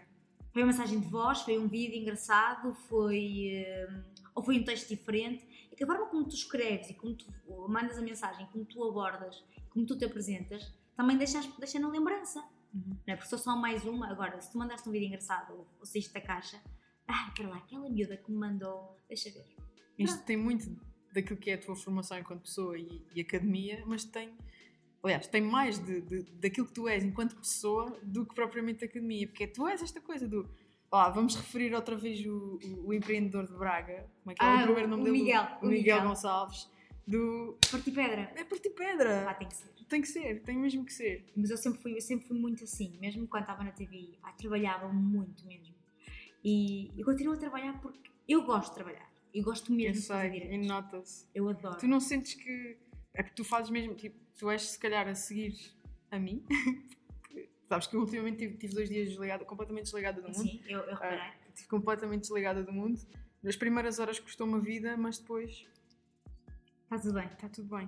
Foi uma mensagem de voz, foi um vídeo engraçado, foi. eh, ou foi um texto diferente. É que a forma como tu escreves e como tu mandas a mensagem, como tu abordas, como tu te apresentas, também deixa, deixa na lembrança. Uhum. Não é? Porque sou só mais uma. Agora, se tu mandaste um vídeo engraçado ou, ou saíste da caixa, ah, para lá, aquela miúda que me mandou, deixa ver. Isto tem muito daquilo que é a tua formação enquanto pessoa e, e academia, mas tem. Aliás, tem mais de, de- daquilo que tu és enquanto pessoa do que propriamente academia, porque tu és esta coisa do. Lá, vamos referir outra vez o, o, o empreendedor de Braga, como é que é Ah, o primeiro nome o dele? Miguel, o Miguel, Miguel. Gonçalves, do. Parti pedra. É partir pedra! Lá tem que ser. Tem que ser, tem mesmo que ser. Mas eu sempre fui, eu sempre fui muito assim, mesmo quando estava na TV, pá, trabalhava muito mesmo. E, e continuo a trabalhar porque eu gosto de trabalhar. Eu gosto mesmo Eu de fazer sei, e nota-se. Eu adoro. Tu não sentes que. É que tu fazes mesmo, tipo, tu és se calhar a seguir a mim. Sabes que eu ultimamente tive, tive dois dias desligada, completamente desligada do mundo. Sim, eu, eu reparei. Ah, Estive completamente desligada do mundo. Nas primeiras horas custou-me a vida, mas depois Está tudo bem. está tudo bem.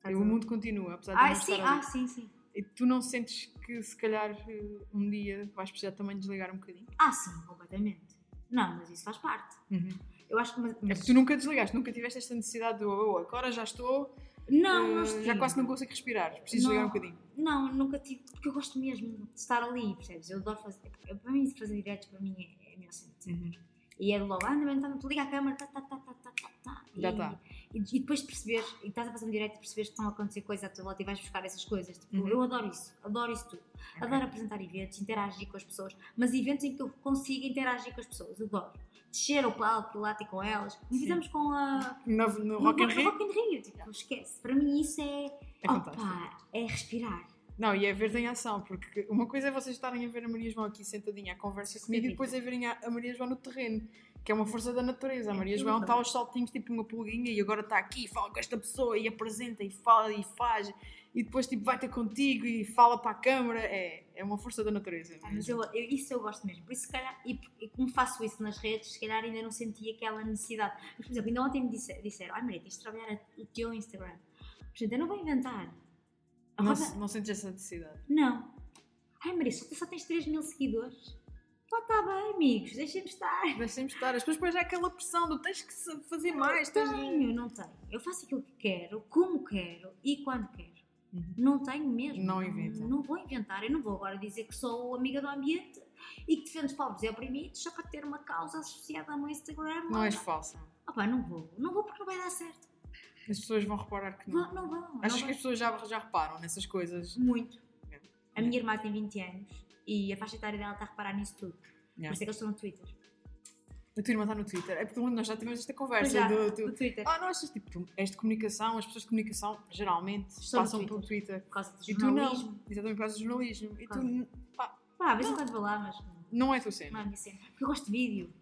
Tá o tudo mundo continua, apesar de Ah, não sim, estar ah, ali. sim, sim. E tu não sentes que se calhar eh, um dia vais precisar também desligar um bocadinho? Ah, sim, completamente. Não, mas isso faz parte. Uhum. Eu acho que. Mas, É mas- que tu nunca desligaste, nunca tiveste esta necessidade de oh, agora já estou, Não, eh, não já estive. quase não consigo respirar, preciso Não. desligar um bocadinho. Não, nunca tive, porque eu gosto mesmo de estar ali, percebes? Eu adoro fazer. eu- Para mim, fazer diretos para mim é, é a melhor cena. Uhum. E é logo, anda bem, então, liga a câmera, tá, tá, tá, tá, tá, tá, tá. Já e, tá. E, e depois de perceberes, e estás a fazer um direto e perceberes que estão a acontecer coisas à tua volta e vais buscar essas coisas. Tipo, Uhum. eu adoro isso, adoro isso tudo. Adoro apresentar eventos, interagir com as pessoas, mas eventos em que eu consiga interagir com as pessoas, adoro. Descer ao palco, lá ter com elas. Sim. fizemos com a. No, no Rock in Rio Rock in Rio, tipo, esquece. Para mim isso é. é opa, é respirar. Não, e é ver em ação, porque uma coisa é vocês estarem a ver a Maria João aqui sentadinha à conversa comigo é e depois é verem a Maria João no terreno, que é uma força da natureza. A Maria É João está aos saltinhos tipo uma pulguinha e agora está aqui, fala com esta pessoa e apresenta e fala e faz e depois tipo vai ter contigo e fala para a câmara. É, é uma força da natureza. Ah, mas eu, eu- isso eu gosto mesmo. Por isso, se calhar, e, e como faço isso nas redes, se calhar ainda não senti aquela necessidade. Mas, por exemplo, ainda ontem me disse- disseram: Ai, Maria, tens de trabalhar o teu Instagram. Gente, eu não vou inventar. Não, se- não sentes essa necessidade. Não. Ai, Maria, só, só tens 3 mil seguidores. Lá está bem, amigos, deixem-me estar. Deixem-me estar. As pessoas depois é aquela pressão do tens que fazer mais. Tens de... Tenho, não tenho. Eu faço aquilo que quero, como quero e quando quero. Uhum. Não tenho mesmo. Não inventa. Não vou inventar. Eu não vou agora dizer que sou amiga do ambiente e que defendo os pobres e oprimidos só para ter uma causa associada ao meu Instagram. Não és falsa. Ah pá, não vou. Não vou porque não vai dar certo. As pessoas vão reparar que não. Vão, não vão. Achas não que as pessoas já, já reparam nessas coisas? Muito. É. A minha irmã tem 20 anos e a faixa etária dela está a reparar nisso tudo. Por Yeah. isso é que eles estão no Twitter. A tua irmã está no Twitter. É porque nós já tivemos esta conversa. já, do, do- no Twitter. Ah, não achas tipo, tu és de comunicação, as pessoas de comunicação geralmente passam Twitter. pelo Twitter. Por causa do E tu jornalismo. não. Exatamente por causa do jornalismo. E tu pá, Pá, vezes em quando vou lá, mas não é a tua não cena. é a minha cena. Porque eu gosto de vídeo.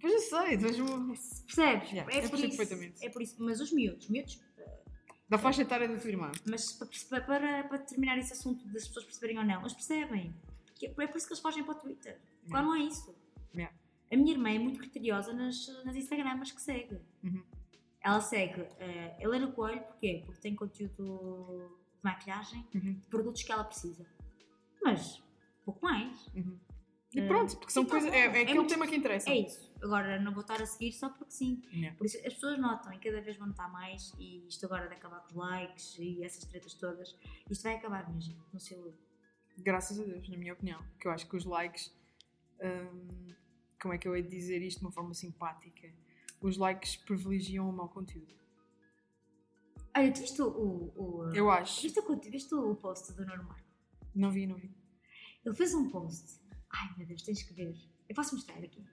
Pois eu sei, tu és uma... Percebes? Yeah, é eu por isso. perfeitamente. É por isso. Mas os miúdos, miúdos, da faixa etária da tua irmã. mas pa- para, para, para terminar esse assunto das pessoas perceberem ou não, eles percebem. Que É por isso que eles fogem para o Twitter. Lá não é isso. Yeah. A minha irmã é muito criteriosa nas, nas Instagramas que segue. Uhum. Ela segue eh, Helena Coelho, porquê? Porque tem conteúdo de maquilhagem, Uhum. de produtos que ela precisa. Mas, pouco mais. Uhum. E Eh, pronto, porque são então, coisas. É, é é aquele muito- tema que interessa. É isso. Agora, não vou estar a seguir só porque sim. Yeah. Por isso, as pessoas notam e cada vez vão notar mais. E isto agora de acabar com os likes e essas tretas todas, isto vai acabar, minha gente, no seu Graças a Deus, na minha opinião. Porque eu acho que os likes. hum, como é que eu hei de dizer isto de uma forma simpática? Os likes privilegiam o mau conteúdo. Olha, tu viste o. o, o Eu acho. Viste, o, viste o post do Marco? Não vi, não vi. Ele fez um post. Ai meu Deus, tens que ver. Eu posso mostrar aqui.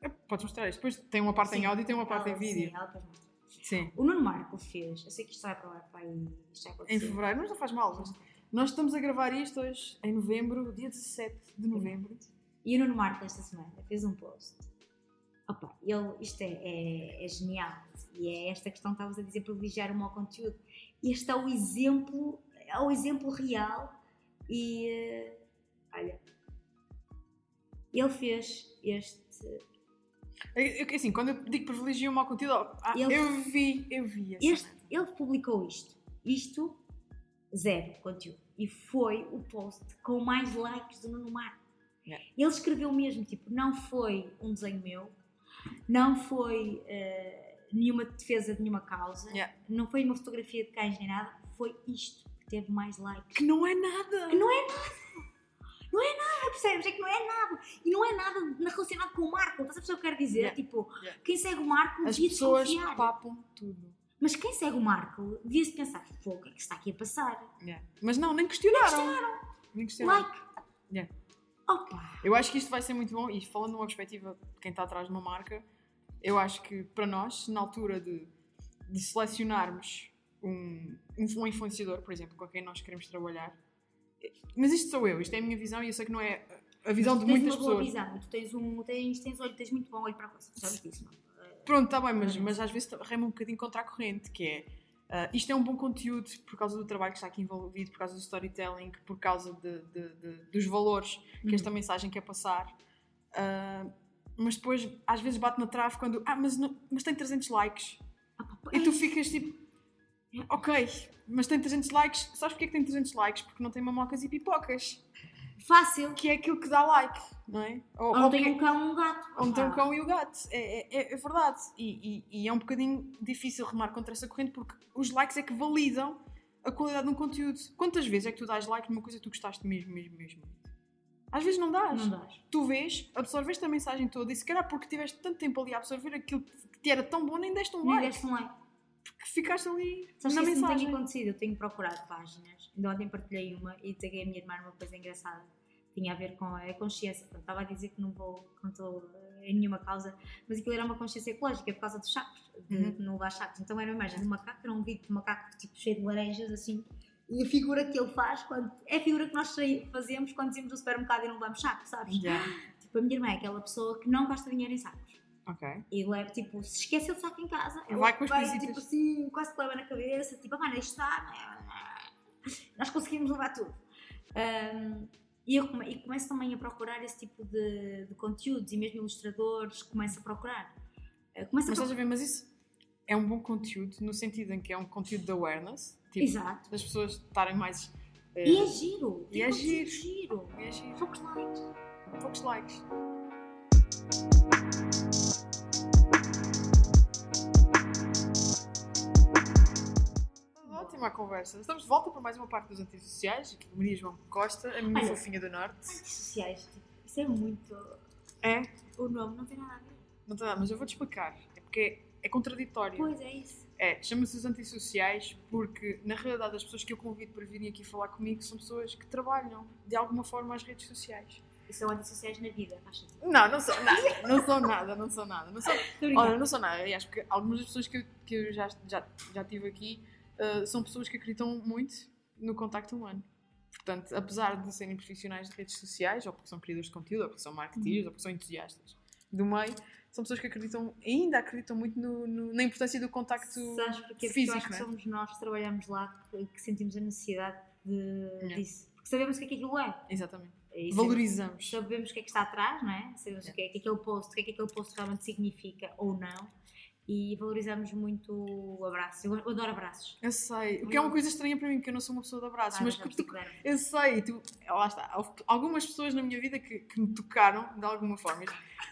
É, Podes mostrar isto. Depois tem uma parte em Sim, áudio e tem uma parte em ela- vídeo. Sim, ela depois mostra. Sim. O Nuno Marco fez. Eu sei que isto vai para pai. Isto vai Em fevereiro, mas não faz mal. mas Nós estamos a gravar isto hoje, em novembro, dia 17 de novembro. E o Nuno Marco, esta semana, fez um post. Opa, ele, isto é, é, é genial. E é esta questão que estavas a dizer, privilegiar o mau conteúdo. Este é o exemplo, é o exemplo real. E, eh, olha, ele fez este... Assim, quando eu digo privilegio o mau conteúdo, ah, Ele- eu vi, eu vi este ele publicou isto. Isto, zero conteúdo. E foi o post com mais likes do Nuno Marco. Yeah. Ele escreveu mesmo, tipo, não foi um desenho meu, não foi eh, nenhuma defesa de nenhuma causa, Yeah. não foi uma fotografia de cães nem nada, foi isto que teve mais likes. Que não é nada. Que não é nada! Não é nada, percebes? É que não é nada. E não é nada relacionado com o Marco. Estás a perceber o que eu quero dizer? Yeah. Tipo, Yeah. quem segue o Marco As devia pessoas desconfiar. papam tudo. Mas quem segue o Marco devia-se pensar: o que é que está aqui a passar? Yeah. Mas não, nem questionaram. Nem questionaram. Like! Yeah. Opa! Eu acho que isto vai ser muito bom e falando numa perspectiva de quem está atrás de uma marca, eu acho que para nós, na altura de, de selecionarmos um, um, influenciador, por exemplo, com quem nós queremos trabalhar, mas isto sou eu, isto é a minha visão e eu sei que não é a visão de tu tens muitas uma boa pessoas. visão. Tu tens um. Tens, tens olho, tens muito bom olho para a coisa. Sabes disso, não? Pronto, está bem, mas, mas às vezes rema um bocadinho contra a corrente, que é ah, isto é um bom conteúdo por causa do trabalho que está aqui envolvido, por causa do storytelling, por causa de- de- de- dos valores que Uhum. esta mensagem quer passar. Ah, mas depois às vezes bate na trave quando ah, mas, não- mas tem 300 likes. Ah, E tu é- ficas tipo, ok, mas tem 300 likes. Sabes porquê que tem 300 likes? Porque não tem mamocas e pipocas. Fácil. que é aquilo que dá like, não é? Ou, Ou ou tem que- um cão ou um gato. Onde tem o Opá. cão e o gato. É, é- é verdade. E, e- e é um bocadinho difícil remar contra essa corrente porque os likes é que validam a qualidade de um conteúdo. Quantas vezes é que tu dás like numa coisa que tu gostaste mesmo, mesmo, mesmo? Às vezes não dás. Não dás. Tu vês, absorveste a mensagem toda e se calhar porque tiveste tanto tempo ali a absorver aquilo que te era tão bom, nem deste um Nem like. deste um like. Porque ficaste ali Sabes na que isso não tem mensagem. acontecido? Eu tenho procurado páginas. Ainda ontem partilhei uma e taguei a minha irmã numa coisa engraçada. Tinha a ver com a consciência. Portanto, estava a dizer que não vou, que não estou em nenhuma causa, mas aquilo era uma consciência ecológica por causa dos sacos, de Uhum. não levar sacos. Então era uma imagem de um macaco, era um vídeo de macaco tipo cheio de laranjas assim. E a figura que ele faz, quando, é a figura que nós fazemos quando saímos do supermercado e não levamos sacos, sabes? Já. Tipo, a minha irmã é aquela pessoa que não gasta dinheiro em sacos. Ok. E leva, tipo, se esquece o saco em casa, Vai com as vai, tipo assim, quase que leva na cabeça, tipo, ah, mano, isto está, nós conseguimos levar tudo. Ahm, e eu come- e começo também a procurar esse tipo de, de conteúdos e mesmo ilustradores começo a procurar. Ah, começo a Mas estás procurar. a ver, mas isso é um bom conteúdo no sentido em que é um conteúdo de awareness. Tipo, Exato. das pessoas estarem mais. eh, E é giro. e é giro. giro. é giro. Poucos likes. poucos likes. Ótima conversa. Estamos de volta para mais uma parte dos antissociais. Aqui com Maria João Costa, a minha Olha. fofinha do Norte. Antissociais, tipo, isso é muito. É? O nome não tem nada a ver. Não tem nada, mas eu vou-te explicar. É porque é contraditório. Pois é isso. É, chama-se os antissociais porque, na realidade, as pessoas que eu convido para virem aqui falar comigo são pessoas que trabalham, de alguma forma, às redes sociais. E são antissociais na vida, sentido. Não, não sou nada. Não sou nada, não sou nada. Não sou... Olha, não sou nada. Aliás, porque algumas das pessoas que eu, que eu já, já, já tive aqui uh, são pessoas que acreditam muito no contacto humano. Portanto, apesar de serem profissionais de redes sociais, ou porque são criadores de conteúdo, ou porque são marketeers, ou porque são entusiastas do meio, são pessoas que acreditam, ainda acreditam muito no- no- na importância do contacto Sabes porquê? Porque físico, acho que não é? somos nós que trabalhamos lá que, que sentimos a necessidade de, Yeah. disso. Porque sabemos o que é que aquilo é. Exatamente. E Valorizamos. Sabemos, sabemos o que é que está atrás, não é? Sabemos o que é que aquele post, o que é que aquele post realmente significa ou não. E valorizamos muito o abraço. Eu, adoro abraços. Eu sei. O que é uma coisa estranha para mim, porque eu não sou uma pessoa de abraços. Ah, mas que percebi tu- eu sei, tu, lá está. Houve algumas pessoas na minha vida que, que me tocaram de alguma forma.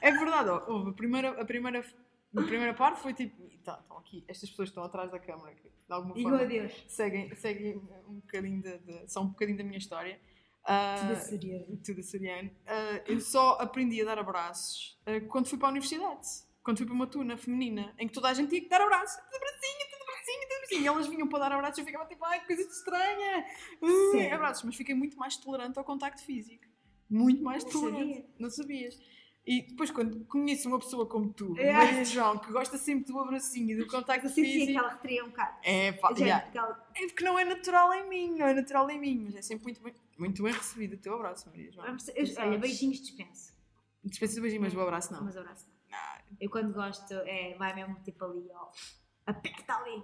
É verdade, houve a primeira, a primeira, a primeira parte foi tipo. Tá, estão aqui, estas pessoas estão atrás da câmara, que de alguma Digo forma adeus. seguem, seguem um bocadinho de, de- são um bocadinho da minha história. Ah, Tudo a seriano. tudo açoriano. Ah, eu só aprendi a dar abraços ah, quando fui para a universidade. Quando fui para uma turma feminina, em que toda a gente tinha que dar abraços. Tudo abracinho, tudo abracinho, tudo abracinho. E elas vinham para dar abraços e eu ficava tipo, ai, que coisa estranha. Uh, Sério? abraços. Mas fiquei muito mais tolerante ao contacto físico. Muito mais Não tolerante. sabia. Não sabias. E depois, quando conheço uma pessoa como tu, É. Maria João, que gosta sempre do abracinho e do contacto Eu sentia que físico, ela retria um bocado. é pá, yeah. que ela- É porque não é natural em mim, não é natural em mim, mas é sempre muito, bem- muito bem recebido o teu abraço, Maria João. Eu- Olha, beijinhos dispenso. Dispensa de beijinho, mas o abraço não. Mas abraço não. Eu quando gosto, é, vai mesmo tipo ali, ó. Aperta ali.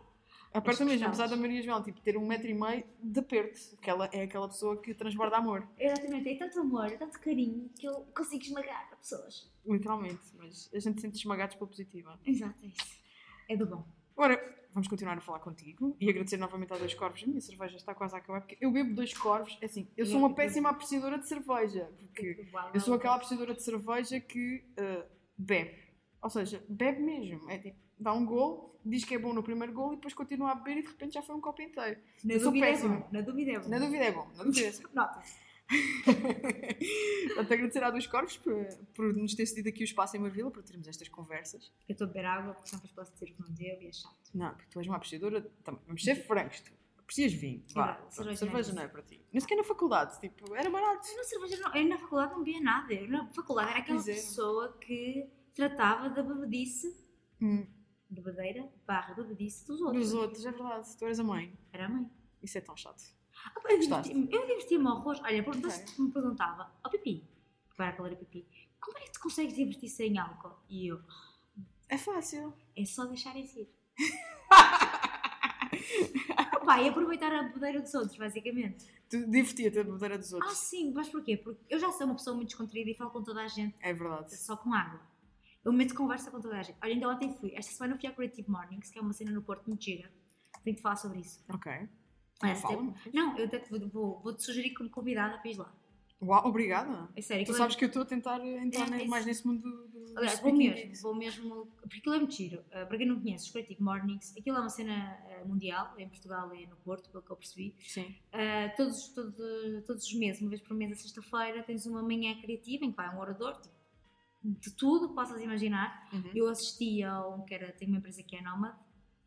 Aperta mesmo, apesar da Maria João tipo, ter um metro e meio de aperto, porque ela é aquela pessoa que transborda amor, Exatamente, é tanto amor, é tanto carinho que eu consigo esmagar pessoas. literalmente. Mas a gente sente esmagados pela positiva. Exato, é isso. É do bom. Agora, vamos continuar a falar contigo e agradecer novamente aos dois corvos. A minha cerveja está quase a acabar, porque eu bebo dois corvos. É Assim, eu sou uma péssima apreciadora de cerveja, porque eu sou aquela apreciadora de cerveja que uh, bebe. Ou seja, bebe mesmo. É tipo, dá um gol, diz que é bom no primeiro gol e depois continua a beber e de repente já foi um copo inteiro. Na eu dúvida é bom. Na dúvida é bom. Na dúvida é bom, na dúvida é bom. Nota-se. Portanto, agradecer a dois corvos por, por nos ter cedido aqui o espaço em Marvila para termos estas conversas. Eu estou a beber água porque sempre posso dizer que não devo e é chato. Não, porque tu és uma apreciadora. Também, vamos ser francos, tu aprecias vinho. Vá, pronto, cerveja cerveja, não é não para ti. Nem sequer na faculdade, tipo, era barato. Eu na cerveja, não, eu na faculdade não bebia nada. Eu na faculdade era aquela é. pessoa que tratava da bebedice, Hum, bebedeira, barra bebedice dos outros. dos outros, é verdade. Tu eras a mãe. Era a mãe. Isso é tão chato. Ah, eu divertia-me horrores. Olha, por Ok. se me perguntava, ó Pipi, para aquela era Pipi, como é que tu consegues divertir sem álcool? E eu, É fácil. é só deixarem-se ir. Pá, e aproveitar a bebedeira dos outros, basicamente. Tu divertia-te a bebedeira dos Ah, outros. sim, mas porquê? Porque eu já sou uma pessoa muito descontraída e falo com toda a gente É verdade. só com água. Eu meto conversa com toda a gente. Olha, ainda ontem fui. Esta semana fui à Creative Mornings, que é uma cena no Porto muito gira. Tenho de falar sobre isso. Ok. É, Ah, fala-me. Não, eu até te vou, vou, vou te sugerir como convidada para ir lá. Uau, obrigada. É sério. Tu é- sabes que eu estou a tentar entrar É, é mais nesse mundo do. do Aliás, vou mesmo, vou mesmo, porque aquilo é muito giro. Uh, para quem não conhece, os Creative Mornings, aquilo é uma cena uh, mundial, em Portugal e no Porto, pelo que eu percebi. Sim. Uh, todos, todos, todos os meses, uma vez por mês, a sexta-feira, tens uma manhã criativa em que vai um orador, tipo, de tudo que possas imaginar. Uhum. Eu assisti a um que era, tem uma empresa que é Nomad,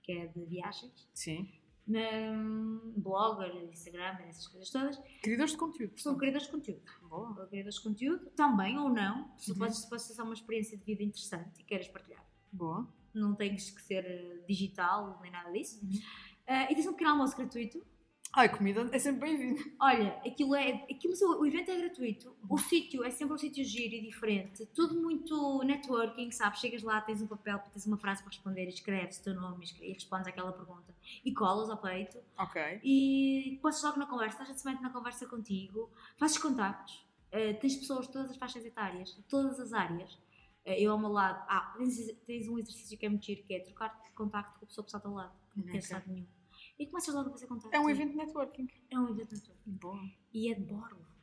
que é de viagens, Sim. na blogger, Instagram, essas coisas todas. Criadores de conteúdo. São criadores de conteúdo. Boa. Criadores de conteúdo, também ou não, se Uhum. podes, pode ser só uma experiência de vida interessante e queres partilhar. Boa. não tens que ser eh, digital nem nada disso. Uhum. Ah, e tens um pequeno almoço gratuito. Ai, comida é sempre bem-vinda. Olha, aquilo é. Aquilo, o evento é gratuito, o sítio é sempre um sítio giro e diferente, tudo muito networking, sabes? Chegas lá, tens um papel, tens uma frase para responder, escreves o teu nome e respondes àquela pergunta e colas ao peito Ok. e passas logo na conversa, estás semente na conversa contigo, fazes contactos, eh, tens pessoas de todas as faixas etárias, de todas as áreas. Eh, eu ao meu lado, ah, tens, tens um exercício que é muito giro, que é trocar contacto com a pessoa que está ao teu lado, não Ok. conheces lado nenhum. E começas logo a fazer contacto. É um evento de networking. É um evento network. Boa. E é de borla.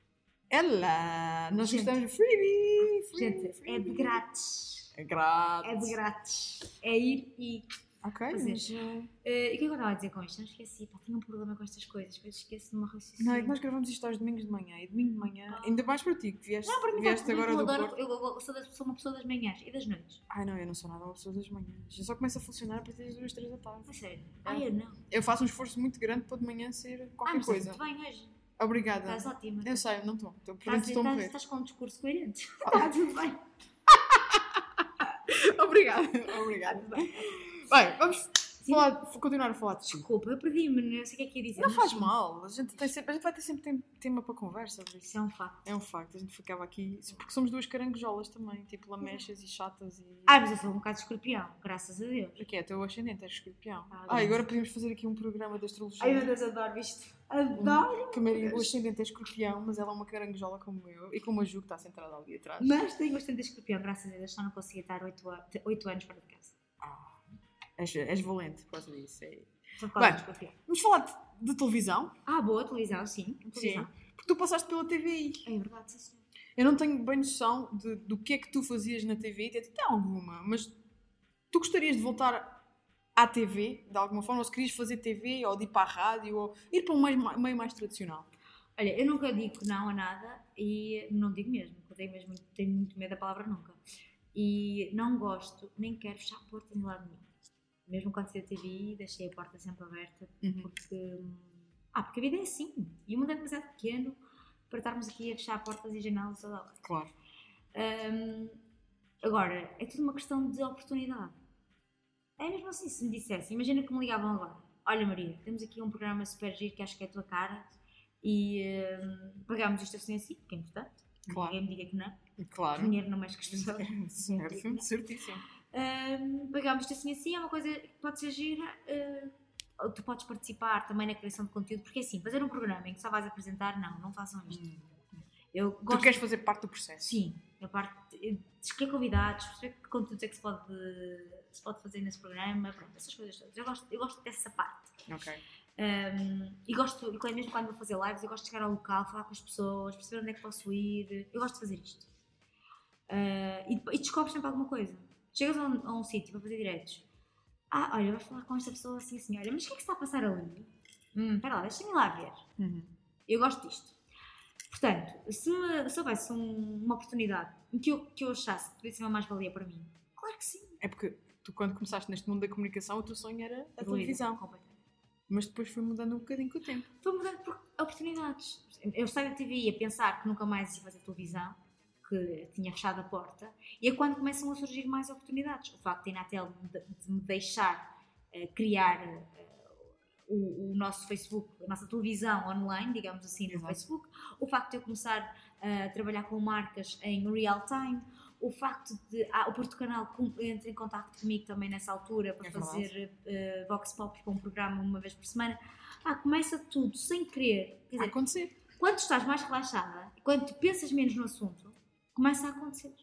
Ela! Nós Gente. gostamos de freebie! Gente, é de grátis. É grátis. É de grátis. É ir e. Ok, fazer. Eh, e o que é que eu estava a dizer com isto? Não esqueci. Pá, tenho um problema com estas coisas. Depois esqueço de uma raciocínio. Não, é que nós gravamos isto aos domingos de manhã e domingo de manhã, Ah. ainda mais para ti, que vieste, Não, para mim, vieste eu, agora do adoro, Porto. eu, eu sou, das- sou uma pessoa das manhãs e das noites. Ai não, eu não sou nada uma pessoa das manhãs. Eu só começo a funcionar a partir das duas, três da tarde. A sério. Ah. Ai, eu não. Eu faço um esforço muito grande para de manhã ser qualquer mas coisa. muito bem hoje. Obrigada. Estás ótima. Eu sei, não estou. Estou por estou a morrer. estás com um discurso coerente. Está tudo bem. Obrigada, obrigada. Bem. Vamos falar, continuar a falar de ti. Desculpa, eu perdi-me. Não sei o que é que ia dizer. Não mas faz sim, mal, a gente, tem sempre, a gente vai ter sempre tem- tema para conversa. por isso. Isso é um facto. É um facto, a gente ficava aqui. Porque somos duas caranguejolas também, tipo lamechas e chatas e. Ah, mas eu sou um bocado escorpião, graças a Deus. O que é? Teu ascendente é escorpião. Ah, Ah, agora podíamos fazer aqui um programa de astrologia. Ai meu Deus, adoro isto. Adoro. Que a Maria, o ascendente é escorpião, mas ela é uma caranguejola como eu. E como a Ju que está sentada ali atrás. Mas tenho bastante escorpião, graças a Deus. Só não consegui estar 8, anos fora de casa. És, és valente por causa disso. É. Bem. Vamos falar de, de televisão, Ah, boa, televisão, sim. Televisão. porque tu passaste pela TVI. É verdade, sim, senhor. Eu não tenho bem noção de- do que é que tu fazias na TV, até tem alguma, mas tu gostarias de voltar à TV, de alguma forma, ou se querias fazer TV, ou de ir para a rádio, ou ir para um meio, meio mais tradicional? Olha, eu nunca digo não a nada e não digo mesmo, porque eu tenho, mesmo, tenho muito medo da palavra nunca. E não gosto, nem quero fechar a porta em lado nenhum. Mesmo quando saí da deixei a porta sempre aberta, Uhum. porque. Ah, porque a vida é assim. E o mundo é demasiado pequeno para estarmos aqui a fechar portas e janelas toda hora. Claro. Hum, agora, é tudo uma questão de oportunidade. É mesmo assim, se me dissessem, imagina que me ligavam agora. Olha Maria, temos aqui um programa super giro que acho que é a tua cara e hum, pagámos isto assim assim, que é importante. Claro. Ninguém me diga que não. Claro. Dinheiro não mexe com as pessoas. Certo, certíssimo. Hum, pagámos isto assim assim, é uma coisa que pode ser gira. hum, tu podes participar também na criação de conteúdo, porque assim, fazer um programa em que só vais apresentar, não, não façam isto. Eu Tu gosto queres fazer parte do processo? Sim, a parte de escolher convidados, perceber que conteúdos é que se pode, se pode fazer nesse programa, pronto, essas coisas todas. Eu gosto, eu gosto dessa parte. Ok. Um, e gosto, e mesmo quando vou fazer lives, eu gosto de chegar ao local, falar com as pessoas, perceber onde é que posso ir. Eu gosto de fazer isto. Uh, e, e descobres sempre alguma coisa. Chegas a um, a um sítio para fazer diretos. Ah, olha, vais falar com esta pessoa assim, olha, mas o que é que está a passar ali? Hum, espera lá, deixa-me lá ver. Uhum. Eu gosto disto. Portanto, se, me, se houvesse um- uma oportunidade que eu, que eu achasse que podia ser uma mais-valia para mim, claro que sim. É porque tu, quando começaste neste mundo da comunicação, o teu sonho era a Evoluída, televisão. completamente. Mas depois foi mudando um bocadinho com o tempo. Foi mudando por oportunidades. Eu saí da TV a pensar que nunca mais ia fazer televisão, que tinha fechado a porta, e é quando começam a surgir mais oportunidades. O facto de Inatel de, me deixar eh, criar eh, o, o nosso Facebook, a nossa televisão online, digamos assim, no Exato. Facebook, o facto de eu começar a trabalhar com marcas em real time, o facto de ah, o Porto Canal com- entra em contato comigo também nessa altura para É fazer eh, Vox Pop para um programa uma vez por semana. Ah, começa tudo sem querer. Quer dizer, acontecer. quando estás mais relaxada, quando pensas menos no assunto, começa a acontecer.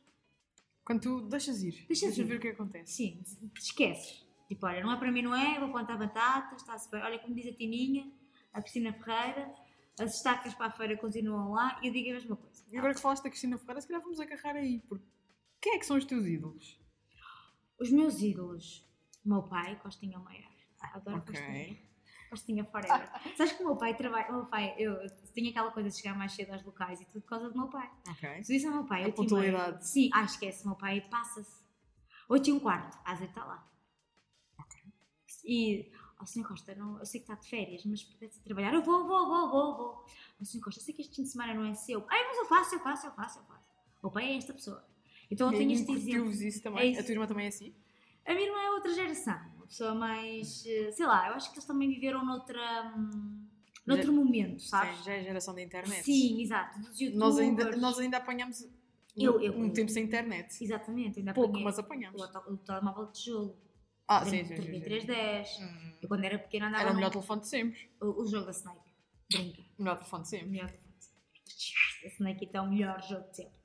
Quando tu deixas ir. Deixas ir. ver o que acontece. Sim, te esqueces. Tipo, olha, não é para mim, não é, vou plantar batatas, está-se bem. Olha, como diz a Tininha, a Cristina Ferreira, As estacas para a feira continuam lá e eu digo a mesma coisa. E agora que falaste da Cristina Ferreira, se calhar vamos agarrar aí. Porque quem é que são os teus ídolos? Os meus ídolos. O meu pai, Costinha Maior. Adoro Costinha. Ok. Costinha Forever. Sabes que o meu pai trabalha. O meu pai, eu, eu tinha aquela coisa de chegar mais cedo aos locais e tudo por causa do meu pai. Ok. Se disse ao meu pai, A pontualidade. Sim, ah, esquece, o meu pai passa-se. Oito e um quarto, às oito está lá. E, ó senhor Costa, não, eu sei que está de férias, mas pudesse trabalhar, eu vou, vou, vou, vou, vou. Ó senhor Costa, eu sei que este fim de semana não é seu. Ai, mas eu faço, eu faço, eu faço, eu faço. O pai é esta pessoa. Então eu tenho este exemplo. isso É também? isso. A tua irmã também é assim? A minha irmã é outra geração, pessoa mais, eh, sei lá, eu acho que eles também viveram noutra, hum, noutro momento, sabes? Sim, já é geração da internet. Sim, exato. Nós ainda, nós ainda apanhamos Eu- eu- um tempo sem internet. Exatamente, ainda Pouco, mas apanhamos. o, telemóvel de tijolo, Ah, sim, sim, sim. sim. 3310. Hum. Eu quando era pequena andava Era o melhor telefone de sempre. o, o jogo da Snake. Brinca. O melhor telefone de O sempre. melhor telefone. A Snake então é o melhor jogo de sempre.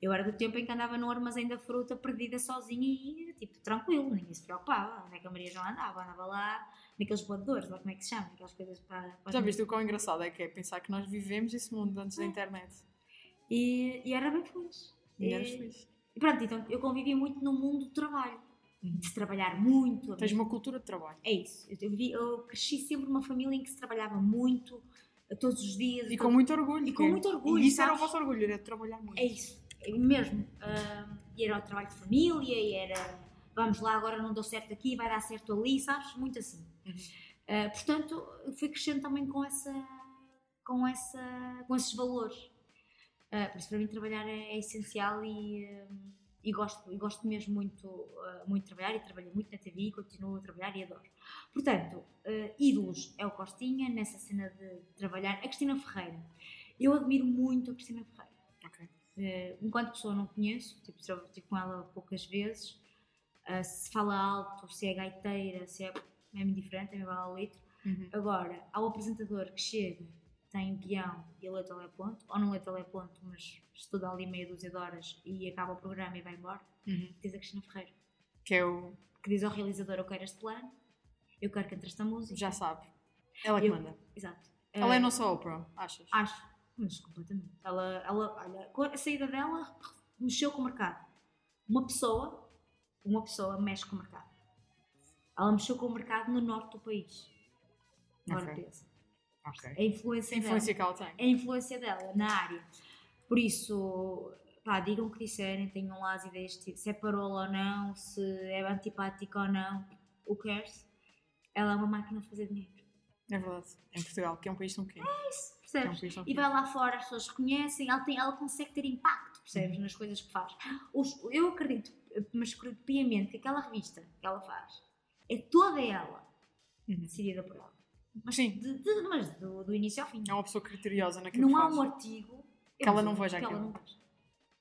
Eu era do tempo em que andava no armazém da fruta perdida sozinha e tipo tranquilo, ninguém se preocupava. Onde é que a Maria já andava? Andava lá naqueles voadores, lá como é que se chama? Aquelas coisas para. para Já viste o quão engraçado é que é pensar que nós vivemos esse mundo antes da internet. E, e era bem feliz. E eras E- feliz. E pronto, então eu convivi muito no mundo do trabalho. De se trabalhar muito. Tens uma cultura de trabalho. É isso. Eu, vi- eu cresci sempre numa família em que se trabalhava muito, todos os dias. E com muito orgulho. E com é- muito orgulho, E isso era o sabes? vosso orgulho, era trabalhar muito. É isso, é mesmo. Ah, e era o trabalho de família, e era vamos lá, agora não deu certo aqui, vai dar certo ali, sabes? Muito assim. Uhum. Ah, portanto, fui crescendo também com, essa, com, essa, com esses valores. Ah, por isso, para mim, trabalhar é, é essencial e, ah, e, gosto, e gosto mesmo muito, ah, muito de trabalhar. E trabalhei muito na TV e continuo a trabalhar e adoro. Portanto, ídolos é o Costinha, nessa cena de trabalhar. A Cristina Ferreira. Eu admiro muito a Cristina Ferreira. Eh, enquanto pessoa não conheço, tipo, já estive com ela poucas vezes, eh, se fala alto, se é gaiteira, se é mesmo diferente, é mesmo ao litro. Uhum. Agora, ao apresentador que chega, tem guião e lê teleponto, ou não lê teleponto, mas estuda ali meia dúzia de horas e acaba o programa e vai embora, Uhum. diz a Cristina Ferreira, Que é o. que diz ao realizador, eu quero este plano, eu quero que entre esta música. Já sabe. Ela que Eu- manda. Exato. Ela é Eh, a nossa Oprah, achas? Acho, mas completamente. Ela, ela, olha, com a saída dela mexeu com o mercado. Uma pessoa, uma pessoa mexe com o mercado. Ela mexeu com o mercado no norte do país. Agora Ok. pensa. Ok. A influência, A influência que ela tem. dela. A influência dela na área. Por isso, pá, digam o que disserem, tenham lá as ideias, se é parola ou não, se é antipática ou não, o cares? Ela é uma máquina de fazer dinheiro. É verdade. Em Portugal, que é um país tão pequeno. Que é um Percebes? tão E vai lá fora, as pessoas reconhecem, ela, tem, ela consegue ter impacto, percebes, Uhum. nas coisas que faz. Os- eu acredito, mas piamente que aquela revista que ela faz é toda ela Uhum. decidida por ela. Mas, Sim. de- de- mas do, do início ao fim. É uma pessoa criteriosa naquilo Não que há um artigo Que ela não veja que ela aquilo. não veja.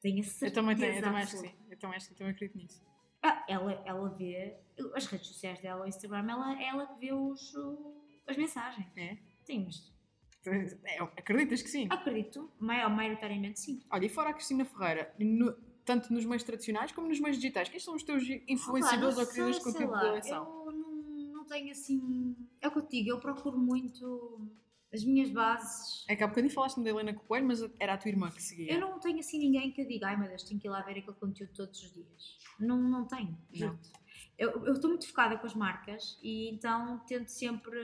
Tenho a certeza. Eu também tenho, eu também acho que sim. Eu também acho também acredito nisso. Ah, ela, ela vê as redes sociais dela, o Instagram, ela, ela que vê os, as mensagens. É? Sim, mas acreditas que sim? acredito, maior, maioritariamente sim. Olha, e fora a Cristina Ferreira, no- tanto nos meios tradicionais como nos meios digitais, quem são os teus influenciadores Opa, ou criadores de conteúdo lá, de eleição? Eu não, não tenho assim. É o que eu te digo, eu procuro muito as minhas bases. É que há bocadinho falaste-me da Helena Coelho, mas era a tua irmã que seguia. Eu não tenho assim ninguém que eu diga, ai meu Deus, tenho que ir lá ver aquele conteúdo todos os dias. Não, não tenho. Não. Eu estou muito focada com as marcas e então tento sempre,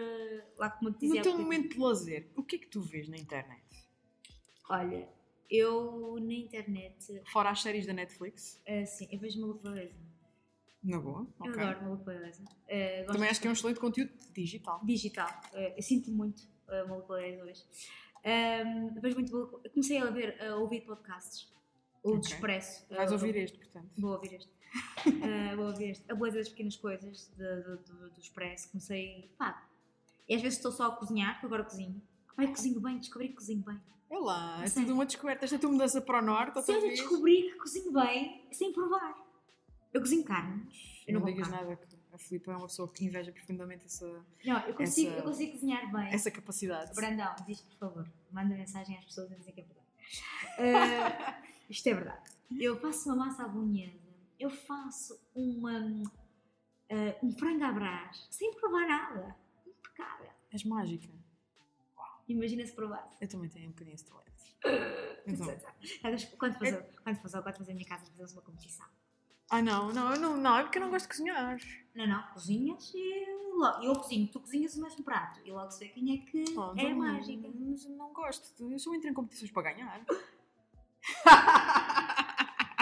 lá como te dizia. No teu momento de lazer, o que é que tu vês na internet? Olha, eu na internet, Fora as séries da Netflix? assim, eu vejo Maluco Beleza. Na boa? Eu adoro Maluco Beleza. Eh, gosto Também acho que é um excelente conteúdo digital. digital. Eh, eu sinto muito uh, Maluco Beleza hoje. Um, vejo muito Comecei a ver, a ouvir podcasts. O Ok. de Expresso. Vais Uh, ouvir este, portanto. Vou ouvir este. Uh, ouvir este. A Beleza das Pequenas Coisas, de- do, do, do Expresso. Comecei. Pá. E às vezes estou só a cozinhar, que eu agora cozinho. Ai, cozinho bem, descobri que cozinho bem. É lá, é tudo uma descoberta. Esta tua mudança para o norte, Sério, vez. descobri que cozinho bem sem provar. Eu cozinho carne. Eu Não, não, digas carne. nada, que a Filipe é uma pessoa que inveja profundamente essa, Não, eu consigo, Essa- eu consigo cozinhar bem. essa capacidade. Brandão, diz por favor, manda mensagem às pessoas a dizer que é verdade. Eh, isto é verdade. Eu faço uma massa à bolonhesa, eu faço uma, eh, um frango à brás, sem provar nada. Impecável. És mágica. Imagina se provasse. Eu também tenho um bocadinho esse talento. Então. Quando fosse, quando fosse, quando fosse a minha casa, fazemos uma competição. ah, não, não, não, não, é porque eu não gosto de cozinhar. Não, não, cozinhas e logo, eu cozinho, tu cozinhas o mesmo prato e logo se vê quem é que Oh, é não, mágica. Mas não gosto. de- Eu só entro em competições para ganhar.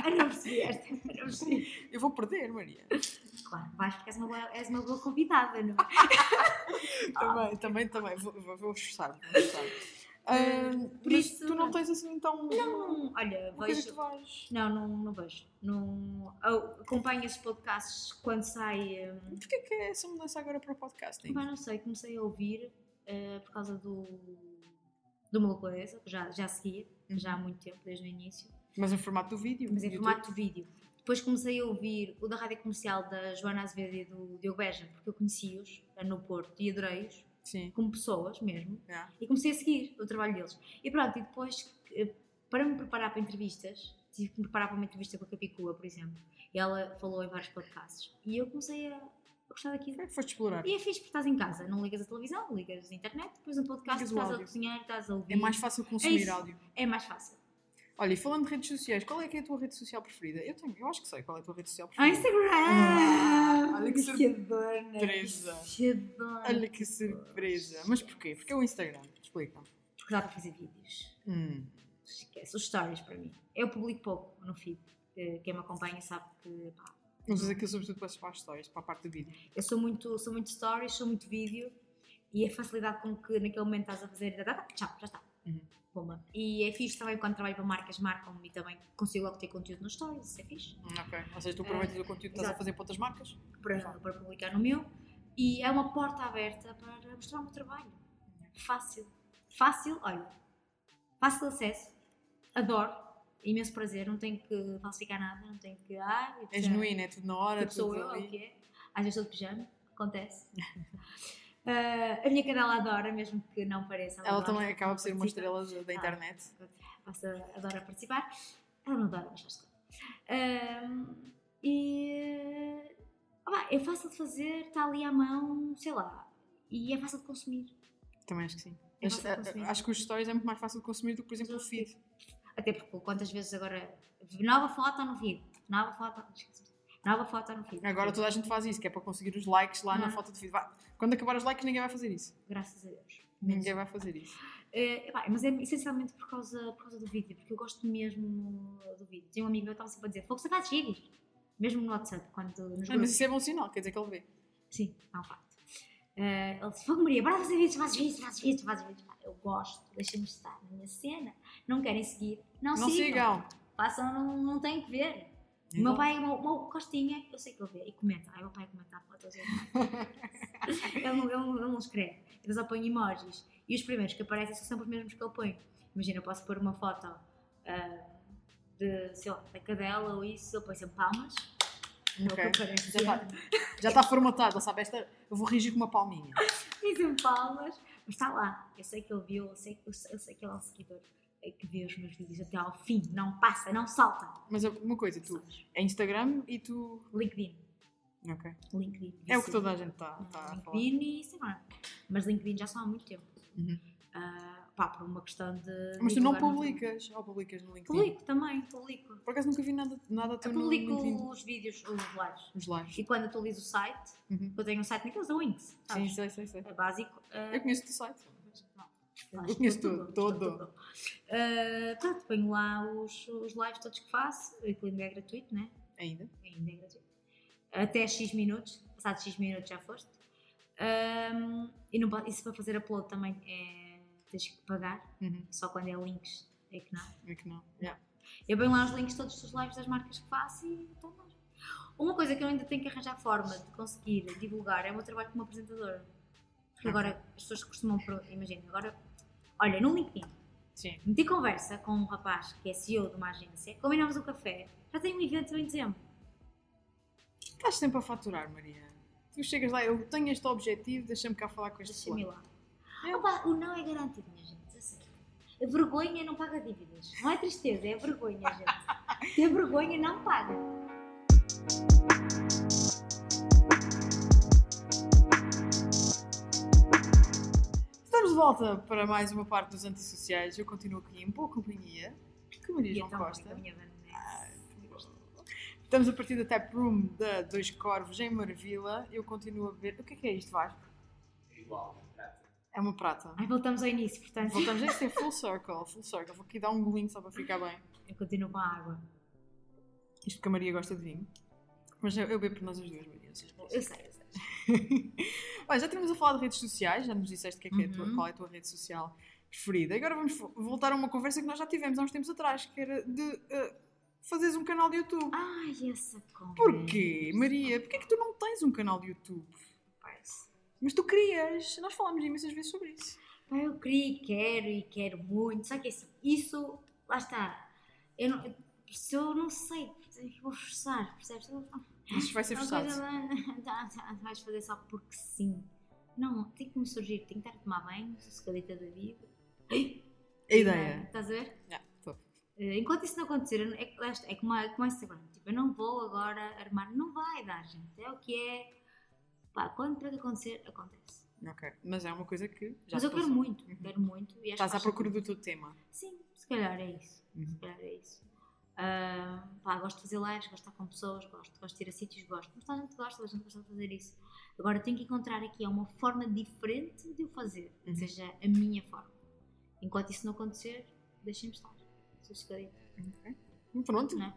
Eu não percebi esta, eu não percebi. Eu vou perder, Maria. Claro, vais porque és uma boa, és uma boa convidada, não é? Também, também, também. Vou, vou, vou esforçar-me. vou esforçar-me. Ah, por mas isso, tu não tens assim então. Não, olha, que vejo. tu vais. Não, não, não vejo. Não, eu acompanho esses podcasts quando sai. hum, Porquê que é essa mudança agora para o podcasting? Mas não sei, comecei a ouvir eh, por causa do, do Malucoesa, que já, já seguia, Uhum. já há muito tempo, desde o início, Mas em formato do vídeo. mas em YouTube? formato de vídeo. Depois comecei a ouvir o da rádio comercial da Joana Azevedo e do Diogo Beja, porque eu conheci-os no Porto e adorei-os, Sim. como pessoas mesmo, Yeah. e comecei a seguir o trabalho deles. E pronto, e depois, eh, para me preparar para entrevistas, tive que me preparar para uma entrevista com a Capicua, por exemplo, e ela falou em vários podcasts, e eu comecei a, gostar daquilo. Como é que foste explorar? E é fixe porque estás em casa, não ligas a televisão, ligas a internet, depois um podcast, Ligas estás a cozinhar, estás a ouvir. É mais fácil consumir isso. áudio. É mais fácil. Olha, e falando de redes sociais, qual é que é a tua rede social preferida? Eu tenho, eu acho que sei qual é a tua rede social Ah, preferida. Instagram! Olha que surpresa! Olha que surpresa. Mas porquê? Porque é o Instagram. Explica. Porque dá para fazer vídeos. Hum. Esquece, os stories para mim. Eu publico pouco no feed. Eh, Quem me acompanha sabe que pá, Usas aquilo sobretudo para as para as stories, para a parte do vídeo. eu sou muito, sou muito stories, sou muito vídeo e a facilidade com que naquele momento estás a fazer, tchau, já está. Uhum. Bomba. E é fixe também quando trabalho para marcas, marcam-me e também consigo logo ter conteúdo nos stories, isso é fixe. Hum, ok. Ou seja, tu aproveitas o conteúdo que estás a fazer para outras marcas? para, para publicar no meu e é uma porta aberta para mostrar o meu trabalho. Fácil. Fácil, olha. Fácil acesso. Adoro. Imenso prazer. Não tenho que falsificar nada. Não tenho que. Ah, É genuíno, é tudo na hora, Tipo, sou tudo eu, é o que é. Às vezes estou de pijama. Acontece. Ah, a minha cadela adora, mesmo que não pareça. Ela gosta, também acaba por ser uma estrela da- Ah. internet. Passa, adora participar. Ela não adora, mas tudo. Ahm, e ah, é fácil de fazer, está ali à mão, sei lá, e é fácil de consumir. Também acho que sim. É Acho, acho que os stories é muito mais fácil de consumir do que, por exemplo, o feed. Até porque quantas vezes agora nova foto no feed, nova foto, esqueci, nova foto no feed. Agora toda a gente faz isso, que é para conseguir os likes lá na Ah. foto do feed. Vai. Quando acabar os likes, ninguém vai fazer isso. Graças a Deus. Ninguém vai fazer isso. Epá, mas é essencialmente por causa, por causa do vídeo, porque eu gosto mesmo do vídeo. Tem um amigo meu que estava sempre a dizer: Fogo, faz vídeos. Mesmo no WhatsApp, quando nos Ah, mas isso é bom sinal, quer dizer que ele vê. Sim, é um facto. Eh, ele disse: Fogo Maria, bora fazer vídeos, faz vídeos, faz vídeos, faz vídeos. Pá, Eu gosto, deixem-me estar na minha cena. Não querem seguir? Não, Não sigam. sigam. Façam, não, não têm que ver. O meu pai, o meu, o meu Costinha, eu sei que ele vê e comenta. Ai, o meu pai comenta fotos. eu não. ele, não, ele, não, ele não escreve. Ele só põe emojis. E os primeiros que aparecem são sempre os mesmos que ele põe. Imagina, eu posso pôr uma foto ah, de, sei lá, da cadela ou isso, ele põe sempre palmas. Não Ok, que aparece já está já está formatado, sabe? Esta, eu vou reagir com uma palminha. Sempre palmas. Mas está lá. Eu sei que ele viu, eu sei, eu sei, eu sei que ele é um seguidor é que vê os meus vídeos até ao fim. Não passa, não salta. Mas uma coisa, tu é Instagram e tu. LinkedIn. Ok. LinkedIn. É o que toda a gente está tá a falar. LinkedIn e Instagram. Mas LinkedIn já são há muito tempo. Uhum. Ah, pá, por uma questão de. Mas tu não publicas, ou publicas no LinkedIn? Publico também, publico. Por acaso nunca vi nada, nada Eu teu publico os vídeos, os lives. Os lives. E quando atualizo o site, Uhum. eu tenho um site naqueles da Wings. Sim, sei, sei, sei. É básico. ah, Eu conheço o site. Eu conheço tudo, todo. Ah, pronto, ponho lá os, os lives todos que faço. E que ainda é gratuito, né? Ainda. ainda é gratuito. Até X minutos, passados X minutos já foste. Ahm, e não, pode- isso para fazer upload também é, tens que pagar, Uhum. só quando é links é que não. É que não. Yeah. Eu ponho lá os links todos dos lives das marcas que faço e está lá. Uma coisa que eu ainda tenho que arranjar forma de conseguir divulgar é o meu trabalho como apresentadora. Porque agora as pessoas costumam, imagina, agora, olha, no LinkedIn, Sim. meti conversa com um rapaz que é CEO de uma agência, combinámos um café, já tem um evento em dezembro. Estás sempre a faturar, Maria. Tu chegas lá, eu tenho este objetivo, deixa-me cá falar com este Deixa-me lá. É. Opa, o não é garantido, minha gente. A vergonha não paga dívidas. Não é tristeza, é vergonha, gente. Ter vergonha não paga. Estamos de volta para mais uma parte dos antissociais. Eu continuo aqui em boa companhia. Com Maria João então, Costa. Vanessa. Estamos a partir da Tap Room da Dois Corvos em Marvila. Eu continuo a beber. O que é que é isto, Vasco? Igual, prata. É uma prata. Ai, voltamos ao início, portanto. Voltamos a isto é full circle, full circle. Vou aqui dar um golinho só para ficar bem. Eu continuo com a água. Isto porque a Maria gosta de vinho. Mas eu, eu bebo por nós as duas, Maria. Eu sei, eu sei. Já tínhamos a falar de redes sociais, já nos disseste que é que é a tua- Uhum. qual é a tua rede social preferida. Agora vamos voltar a uma conversa que nós já tivemos há uns tempos atrás, que era de eh, fazeres um canal de YouTube. Ai, essa conversa. Porquê, Maria? Porquê é que tu não tens um canal de YouTube? Parece. Mas tu querias. Nós falámos imensas vezes sobre isso. Eu queria e quero e quero muito. Só que assim, isso, lá está. Eu não, eu- se eu não sei, eu vou forçar, percebes? Isto vai ser forçado. coisa, tá, tá, vais fazer só porque sim. Não, tem que me surgir, tenho que estar a tomar banho, sossegadita da vida. A ideia. Estás a ver? Tô. Eh, Enquanto isso não acontecer, não- é, que- está, é como, a- como Instagram. Tipo, eu não vou agora armar, não vai dar, gente. É o que é. Pá, quando para que acontecer, acontece. Ok. Mas é uma coisa que já Mas eu quero muito, Uhum. quero muito. E acho Estás que à procura sentido. do teu tema. Sim, se calhar é isso. Uhum. Se calhar é isso. Ah, pá, gosto de fazer lives, gosto de estar com pessoas, gosto, gosto de ir a sítios, gosto. Mas toda a gente gosta, toda a gente gosta de fazer isso. Agora tenho que encontrar aqui uma forma diferente de o fazer, Uhum. seja a minha forma. Enquanto isso não acontecer, deixem-me estar. Sossegadita, Ok. Pronto. não é?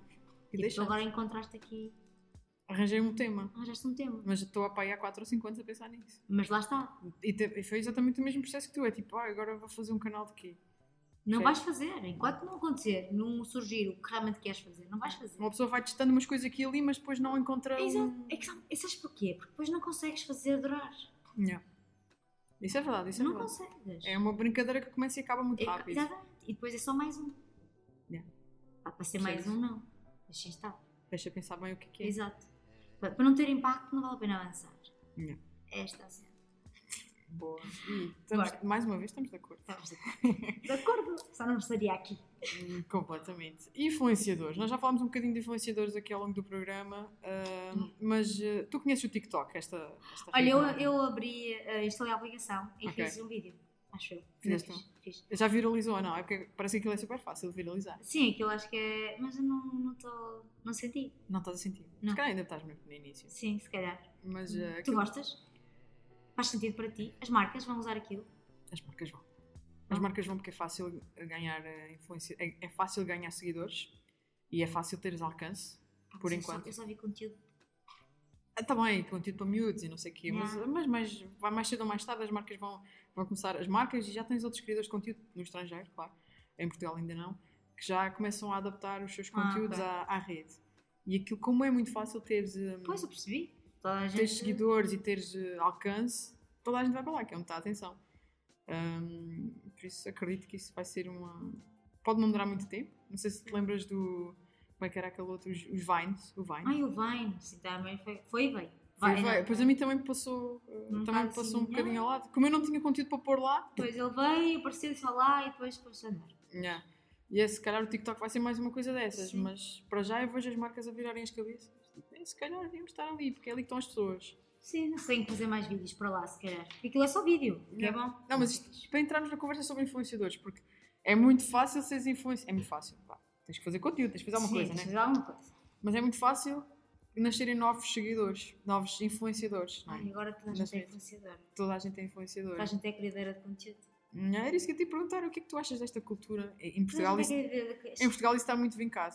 E Tipo, agora encontraste aqui, Arranjei um tema. arranjaste um tema. Mas estou a pai há 4 ou 5 anos a pensar nisso. Mas lá está. E, te- e foi exatamente o mesmo processo que tu. É tipo, ah, agora vou fazer um canal de quê? Não vais fazer. Enquanto não acontecer, não surgir o que realmente queres fazer, não vais fazer. Uma pessoa vai testando umas coisas aqui e ali, mas depois não encontra É, um... exato. é que sabe- sabes porquê? Porque depois não consegues fazer durar. Yeah. Isso é verdade, isso é não verdade. consegues. É uma brincadeira que começa e acaba muito É, rápido. Exatamente. E depois é só mais um. Yeah. Pá, para ser mais um, não. Deixa estar. Deixa pensar bem o que é é. Exato. Para não ter impacto, não vale a pena avançar. Yeah. Esta a cena. Boa. Estamos- Bora. mais uma vez estamos de acordo. Estamos de acordo. De acordo. Só não estaria aqui. Hum, Completamente. Influenciadores. Nós já falámos um bocadinho de influenciadores aqui ao longo do programa, ah, mas ah, tu conheces o TikTok, esta, esta Olha, eu, eu abri, eh, instalei a aplicação e Ok. fiz um vídeo. Acho eu. Fizeste Fiz, fiz. Já viralizou ou não? É porque parece que aquilo é super fácil de viralizar. Sim, aquilo acho que é. Mas eu não estou. Não, tô- não senti. Não estás a sentir? Não. Se calhar ainda estás muito no início. Sim, se calhar. Mas ah, Tu aquilo- gostas? Faz sentido para ti? As marcas vão usar aquilo? As marcas vão. As Ah. marcas vão porque é fácil ganhar eh, influência, é, é fácil ganhar seguidores e é fácil teres alcance. Pá, Por mas eu só- enquanto. Eu só vi conteúdo. Ah, tá bem, conteúdo para miúdos e não sei o quê, mas, Yeah. mas, mas vai mais cedo ou mais tarde as marcas vão, vão começar, as marcas e já tens outros criadores de conteúdo no estrangeiro, claro, em Portugal ainda não, que já começam a adaptar os seus Ah, conteúdos ok. à, à rede. E aquilo, como é muito fácil teres, hum, Pois, eu percebi. Toda a gente. teres seguidores e teres eh, alcance, toda a gente vai para lá, que é onde está a atenção. Hum, por isso acredito que isso vai ser uma. Pode não durar muito tempo. Não sei se te lembras do. Como é que era aquele outro? Os, os Vines. O Vine. Ai, o Vine, sim, também foi, foi bem. Foi, Vai, Pois a mim também me passou, Um também me passou um bocadinho ao lado. Como eu não tinha conteúdo para pôr lá, Depois ele veio, apareceu só lá e depois pôs a andar. yeah. e é, se calhar o TikTok vai ser mais uma coisa dessas, Sim. mas para já eu vejo as marcas a virarem as cabeças. Tipo, "É, se calhar devíamos estar ali, porque é ali que estão as pessoas. Sim, não sei, fazer mais vídeos para lá, se calhar. Aquilo é só vídeo, que é bom. Não, mas isto, para entrarmos na conversa sobre influenciadores, porque é muito fácil seres influenciador. É muito fácil, pá. Tens que fazer conteúdo, tens que fazer alguma Sim, coisa, tens né? fazer alguma coisa. Mas é muito fácil nascerem novos seguidores, novos influenciadores. É? Ai, agora toda a gente é redes. influenciador. Toda a gente é influenciador. Toda a gente é criadora de conteúdo. Não, Era isso que eu te ia perguntar. O que é que tu achas desta cultura? Em Portugal, isso, é de- em Portugal isso está muito vincado.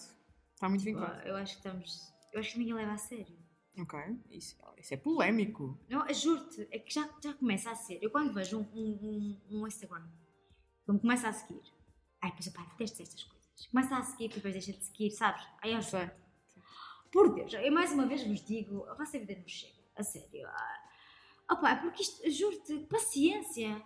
Está muito vincado. Eu acho que estamos. Eu acho que ninguém leva a sério. Ok. Isso, isso é polémico. Não, eu juro-te, é que já, já começa a ser. Eu quando vejo um, um, um, um Instagram, que me começa a seguir, ai, pois pá, detesto estas coisas. Começa a seguir, depois deixa de seguir, sabes? Aí eu Sei. Por Deus, eu mais uma vez vos digo, a vossa vida não chega, a sério. Ah, Opa, porque isto, juro-te, paciência.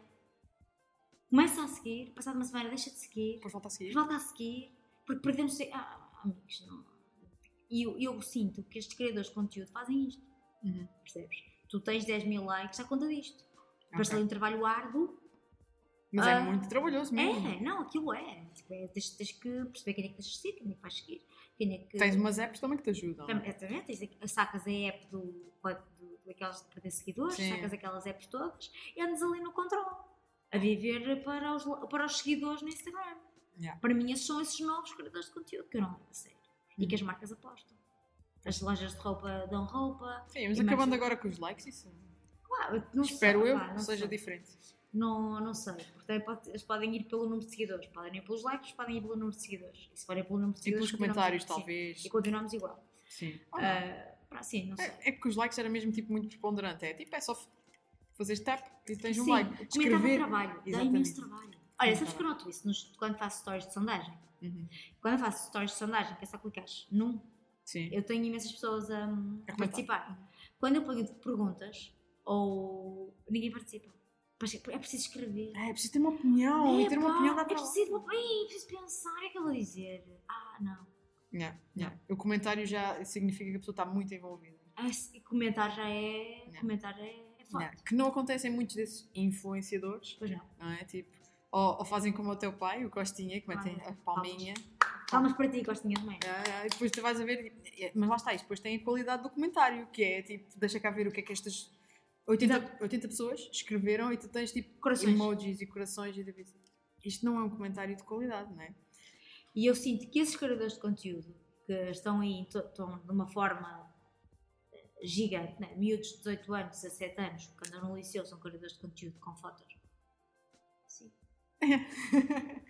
Começa a seguir, passado uma semana deixa de seguir, Depois volta a seguir. depois volta a seguir, porque perdemos. Ah, amigos, não. E eu, eu sinto que estes criadores de conteúdo fazem isto, Uhum. percebes? Tu tens 10 mil likes à conta disto. Parece Ok. ali um trabalho árduo. Mas é Ah, muito trabalhoso mesmo. É, não, aquilo é. Tipo, é, tens, tens que perceber quem é que tens de seguir, quem é que vais seguir, quem é que. Tens umas apps também que te ajudam. Também, exatamente, tens, sacas a app do, do, daquelas de perder seguidores, Sim. sacas aquelas apps todas e andas ali no controle. a viver para os, para os seguidores no Instagram. Yeah. Para mim, esses são esses novos criadores de conteúdo que eu não sério. E Uhum. que as marcas apostam. As lojas de roupa dão roupa. Sim, mas E acabando agora com os likes, isso Uau, não espero sei, eu pá, que não seja sei. diferente. Não, não sei. Portanto, pode- eles podem ir pelo número de seguidores. Podem ir pelos likes, podem ir pelo número de seguidores. E se forem pelo número de E seguidores. pelos continuamos comentários, igual. Sim. talvez. E continuamos igual. Sim. Ah, pá, sim, não sei. É, é que os likes era mesmo tipo muito preponderante. É tipo, é só fazer tap e tens um Sim, like. comentar dá Escrever. trabalho, dá imenso trabalho. Olha, sabes que eu noto isso nos- quando faço stories de sondagem? Uhum. Quando eu faço stories de sondagem, que é só clicares num, Sim. eu tenho imensas pessoas a, a participar. Quando eu ponho perguntas, ou ninguém participa. Pois É preciso escrever. É, preciso ter uma opinião. e ter uma Epá, opinião dá é preciso, Ei, é preciso pensar, é que eu vou dizer? Ah, não. Yeah, yeah. O comentário já significa que a pessoa está muito envolvida. Ah, se- comentar já é. Não. Comentar é, é forte. Yeah. Que não acontecem muitos desses influenciadores, Pois não. não é? Tipo, ou, ou fazem como o teu pai, o Costinha, que metem Ah, a palminha. Palmas para ti, Costinha yeah, E depois tu vais a ver, mas lá está, isto depois tem a qualidade do comentário, que é tipo, deixa cá ver o que é que estas 80, 80 pessoas escreveram e tu tens tipo Corações. emojis e corações e tipo, isto não é um comentário de qualidade, não é? E eu sinto que esses criadores de conteúdo que estão aí, estão de uma forma gigante, né? miúdos de 18 anos, 17 anos, que andam no liceu, são criadores de conteúdo com fotos.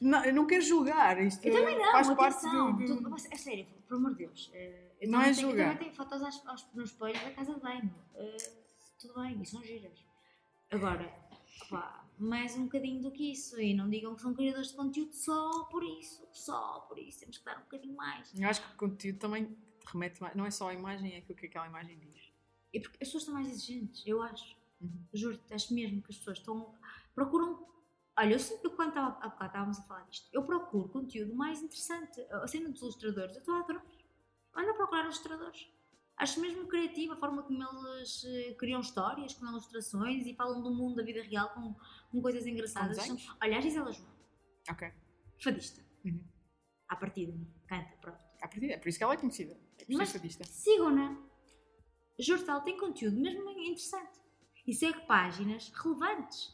Não, eu não quero julgar, isto Eu também não, faz parte atenção. do, do- tudo- mas é sério, por amor de Deus. eh, eu Não é tenho, julgar. Eu também tenho fotos aos, aos, no espelho da casa de banho. eh, tudo bem, e são giras. Agora, pá, mais um bocadinho do que isso. E não digam que são criadores de conteúdo só por isso. Só por isso. Temos que dar um bocadinho mais. Eu acho que o conteúdo também remete mais, não é só a imagem, é aquilo que aquela imagem diz. E porque as pessoas estão mais exigentes, eu acho. Uhum. Juro-te, acho mesmo que as pessoas estão. procuram. Olha, eu sempre, quando estava, há bocado estávamos a falar disto, eu procuro conteúdo mais interessante. A cena dos ilustradores, eu estou a adorar. Ando a procurar ilustradores. Acho mesmo criativa a forma como eles eh, criam histórias, com ilustrações e falam do mundo da vida real com, com coisas engraçadas. Desenhos? Olha, a Gisela João, Ok. fadista. Uhum. À partida, canta, pronto. À partida, é por isso que ela é conhecida. É por Mas- fadista. Sigam-na. Jurtal tem conteúdo mesmo interessante. E segue páginas relevantes,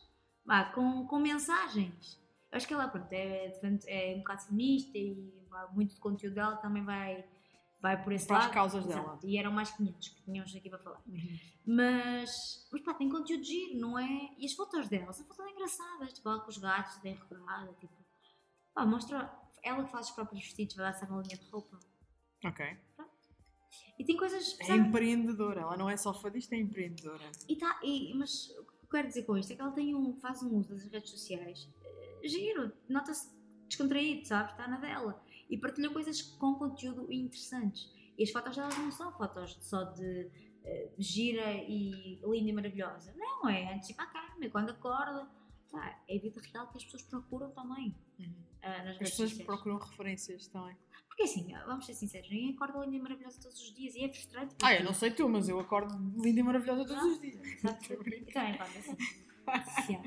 com, com mensagens. Eu acho que ela pronto, é, é um bocado feminista e muito do conteúdo dela também vai, vai por esse Para as lado. causas Exato. dela. E eram mais 500 que tínhamos aqui para falar. Uhum. Mas, mas pá, tem conteúdo giro, não é? E as fotos dela são fotos engraçadas, tipo, ela com os gatos, bem tipo. Pá, mostra. Ela que faz os próprios vestidos, vai lançar uma linha de roupa. Ok. E tem coisas. É sabe? empreendedora, ela não é só fadista, é empreendedora. E tá, e, mas quero dizer com isto é que ela tem um, faz um uso das redes sociais eh, giro, nota-se descontraído, sabes? Está na dela. E partilha coisas com conteúdo interessantes. E as fotos delas não são fotos só de eh, gira e linda e maravilhosa. Não, é antes ir para a cama, é quando acorda. Pá, é a vida real que as pessoas procuram também ah, nas As pessoas sociais. procuram referências também. Porque assim, vamos ser sinceros, ninguém acorda linda e maravilhosa todos os dias e é frustrante. Ah, eu porque- não sei tu, mas eu acordo linda e maravilhosa todos os dias. Exato. Eu também acordo assim. Sim.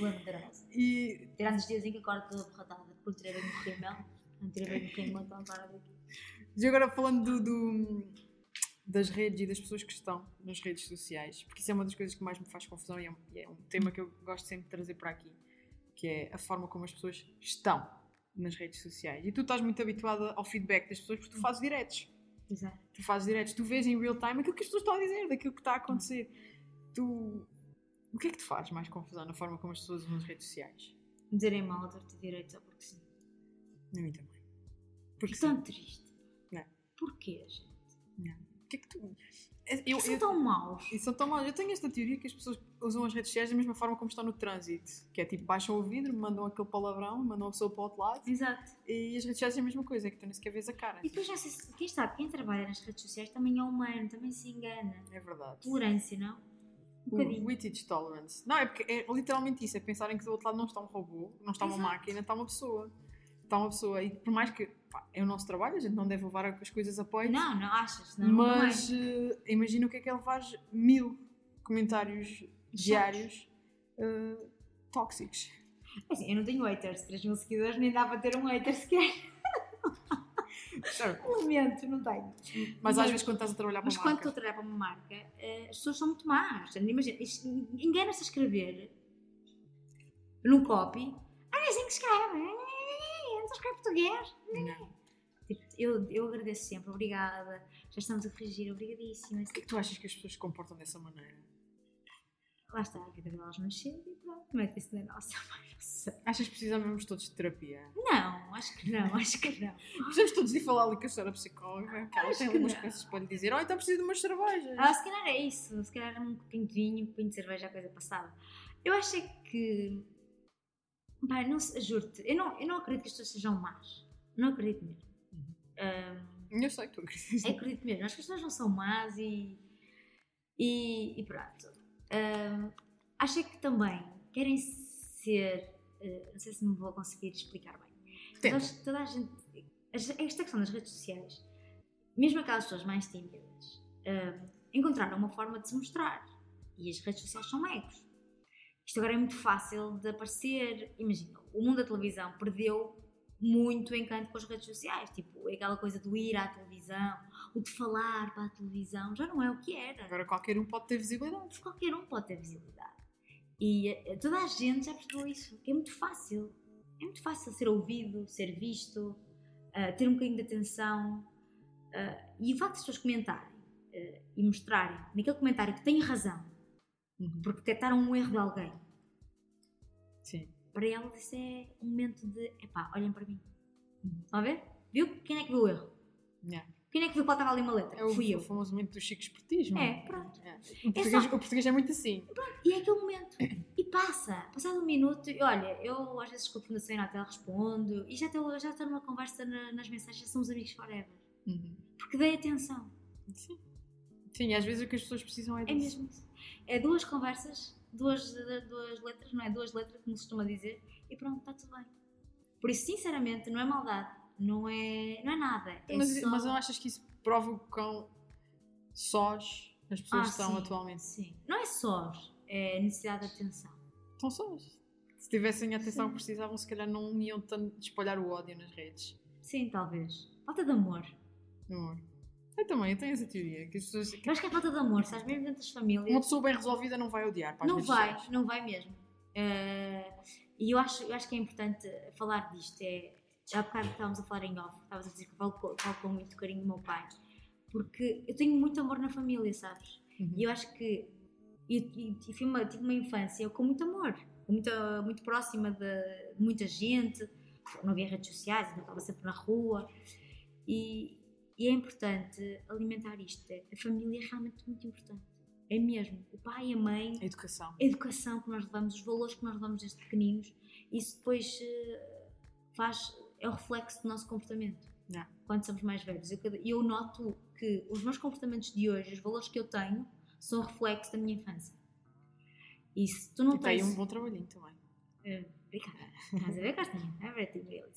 Lembro da Rosa. E Tirando os dias em que acordo toda borratada por ter bem no rímel. Não tirei bem no rímel, então agora daqui. E agora falando do, do- das redes e das pessoas que estão nas redes sociais, porque isso é uma das coisas que mais me faz confusão e é um, e é um tema que eu gosto sempre de trazer para aqui, que é a forma como as pessoas estão nas redes sociais. E tu estás muito habituada ao feedback das pessoas porque tu fazes diretos. Exato. Tu fazes diretos, tu vês em real time aquilo que as pessoas estão a dizer, daquilo que está a acontecer. Tu. O que é que te faz mais confusão na forma como as pessoas usam as redes sociais? Dizerem mal a torta direito só porque sim. A mim também. Porque É tão triste. Não. Porquê, gente? O que é que tu. Eu, São eu- tão maus. E são tão maus. Eu tenho esta teoria que as pessoas usam as redes sociais da mesma forma como estão no trânsito. Que é tipo, baixam o vidro, mandam aquele palavrão, mandam a pessoa para o outro lado. Exato. E as redes sociais é a mesma coisa, é que tu nem sequer vês a cara. E depois já sei, se- quem sabe, quem trabalha nas redes sociais também é humano, também se engana. É verdade. Tolerância, não? Um bocadinho. Wittage tolerance. Não, é porque é literalmente isso. É pensarem que do outro lado não está um robô, não está uma Exato. máquina, está uma pessoa. Está uma pessoa. E por mais que pá, é o nosso trabalho, a gente não deve levar as coisas a peito. Não, não achas? Não, não é. mas eh, imagina o que é que ele faz mil comentários diários eh, tóxicos. É assim, eu não tenho haters, 3 mil seguidores, nem dá para ter um hater sequer. Lamento, não tenho. Mas às vezes quando estás a trabalhar para Mas uma quando marca, estou a trabalhar para uma marca, eh, as pessoas são muito más. Imagina, engana-se a escrever num copy. Ah, é assim que escreve. Não escreve português. Não. Tipo, eu, eu agradeço sempre, obrigada. Já estamos a corrigir, obrigadíssima. Porquê que tu achas que as pessoas se comportam dessa maneira? Lá está, a vida delas chega e pronto, mete-se na nossa, mas não sei. Achas que precisamos todos de terapia? Não, acho que não, acho que não. Precisamos todos ir falar ali com a senhora psicóloga, que ela tem que algumas não. coisas para lhe dizer. Oh, então preciso de umas cervejas. Ah, se calhar é isso, se calhar um copinho de vinho, um copinho de cerveja, a coisa passada. Eu acho é que. Pai, não se- juro-te, eu não, eu não acredito que as pessoas sejam más. Não acredito mesmo. Uhum. Ahm, Eu sei que tu acreditas. Eu acredito mesmo, as pessoas não são más e. E, e pronto. Ahm, acho é que também querem ser. eh, não sei se me vou conseguir explicar bem. Tenta. que toda a gente. Esta questão das redes sociais, mesmo aquelas pessoas mais tímidas, ahm, encontraram uma forma de se mostrar. E as redes sociais são egos. Isto agora é muito fácil de aparecer. Imagina, o mundo da televisão perdeu muito encanto com as redes sociais. Tipo, aquela coisa do ir à televisão, o de falar para a televisão, já não é o que era. Agora qualquer um pode ter visibilidade. Qualquer um pode ter visibilidade. E eh, toda a gente já percebeu isso, que é muito fácil. É muito fácil ser ouvido, ser visto, eh, ter um bocadinho de atenção. eh, e o facto de as pessoas comentarem eh, e mostrarem naquele comentário que têm razão, Uhum. porque detectaram um erro de alguém, Sim. Para elas isso é um momento de epá, olhem para mim. Estão a ver? Viu? Quem é que viu o erro? Yeah. Quem é que viu que faltava ali uma letra? É o, Fui o eu. famoso momento do chico espertismo. É, pronto. É. O, português, só- o português é muito assim. E é aquele momento. E passa. Passado um minuto, e olha, eu às vezes com a Fundação Inatel respondo e já estou, já estou numa conversa na- nas mensagens, já somos amigos forever. Uhum. Porque dei atenção. Sim. Sim, às vezes o que as pessoas precisam é É disso. mesmo isso. É duas conversas, duas, duas letras, não é? Duas letras, como se costuma dizer, e pronto, está tudo bem. Por isso, sinceramente, não é maldade, não é, não é nada. É Mas, só... mas não achas que isso prova o quão sós as pessoas Ah, estão sim, atualmente? Sim. Não é só, é necessidade de atenção. Estão sós. Se tivessem a atenção Sim. que precisavam, se calhar não iam tanto espalhar o ódio nas redes. Sim, talvez. Falta de amor. Amor. Eu também, eu tenho essa teoria. Que as pessoas, Eu acho que é falta de amor, sabes? Mesmo dentro das famílias. uma pessoa bem resolvida não vai odiar para Não vai, sociais. não vai mesmo. Eh, e eu acho, eu acho que é importante falar disto. É, há bocado estávamos a falar em off, estavas a dizer que falo, com- falo com muito carinho do meu pai, porque eu tenho muito amor na família, sabes? Uhum. E eu acho que e, tive, uma, tive uma infância com muito amor, com muita, muito próxima de, muita gente. Não havia redes sociais, então estava sempre na rua. E, e é importante alimentar isto. A família é realmente muito importante. É mesmo. O pai e a mãe A educação. a educação que nós levamos, os valores que nós levamos desde pequeninos, isso depois eh, faz, é o reflexo do nosso comportamento. Yeah. Quando somos mais velhos. Eu, eu noto que os meus comportamentos de hoje, os valores que eu tenho, são reflexo da minha infância. E se tu não e tem tens. um bom trabalhinho também. Eh, Obrigada. Estás a ver, Castinha? É verdade.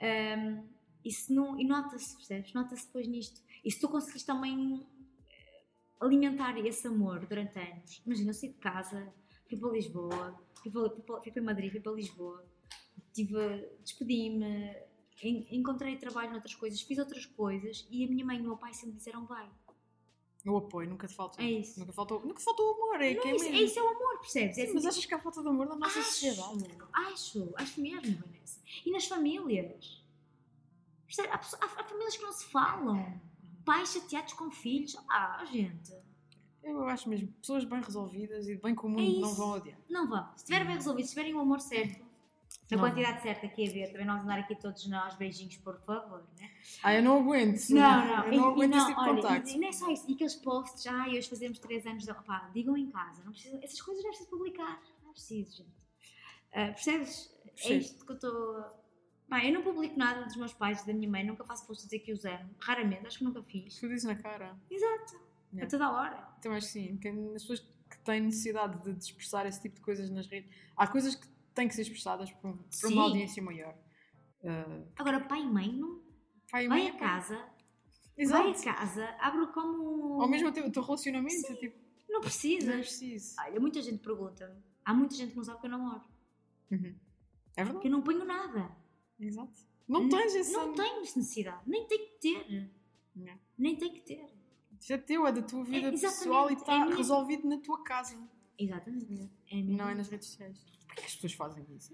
Um, e se não, e nota-se, percebes? Nota-se depois nisto. E se tu conseguires também eh, alimentar esse amor durante anos, imagina, eu saí de casa, fui para Lisboa, fui para, fui para, fui para Madrid, fui para Lisboa, tive, despedi-me, en- encontrei trabalho noutras coisas, fiz outras coisas e a minha mãe e o meu pai sempre disseram vai. O apoio nunca te faltou. É isso. Nunca faltou, nunca faltou amor. É, Não, que é, é isso, é isso, é o amor, percebes? É Sim, assim, mas achas que há falta de amor na nossa sociedade? Acho, acho mesmo, Vanessa. E nas famílias. Há, há- famílias que não se falam. Pais chateados com filhos. Ah, gente. Eu acho mesmo. Pessoas bem resolvidas e de bem comum É não vão odiar. Não vão. Se estiverem bem resolvidos, se tiverem o amor certo, na Não. quantidade certa que é ver, também não vamos andar aqui todos nós beijinhos, por favor, né? Ah, eu não aguento. Não, não. Eu não e, e aguento não, esse tipo de contacto. e, e não é só isso. E aqueles posts, ah, hoje fazemos 3 anos de. Opá, digam em casa. Não precisa, essas coisas não é preciso publicar. Não é preciso, gente. Ah, percebes? É Percebo. isto que eu estou. Pá, eu não publico nada dos meus pais da minha mãe, nunca faço posts dizer que os amo. Raramente, acho que nunca fiz. Tu dizes na cara. Exato. Yeah. A toda a hora. Então acho que sim. Que as pessoas que têm necessidade de, expressar esse tipo de coisas nas redes. Há coisas que têm que ser expressadas por, por Sim. uma audiência maior. Ah, Agora, pai e mãe, não. pai e Vai mãe, a casa, Exato. vai a casa, abre como. Ou mesmo o teu, o teu relacionamento. Tipo, Não não é precisas. preciso. Olha, muita gente pergunta-me. Há muita gente que não sabe que eu namoro. Uhum. É Que verdade. eu não ponho nada. Exato. Não tens esse. Não tenho necessidade. Nem tenho que ter. Não. Nem tenho que ter. É teu, é da tua vida É, pessoal e é está minha- resolvido na tua casa. Exatamente. É mesmo. Não é nas redes sociais. Porquê que as pessoas fazem isso?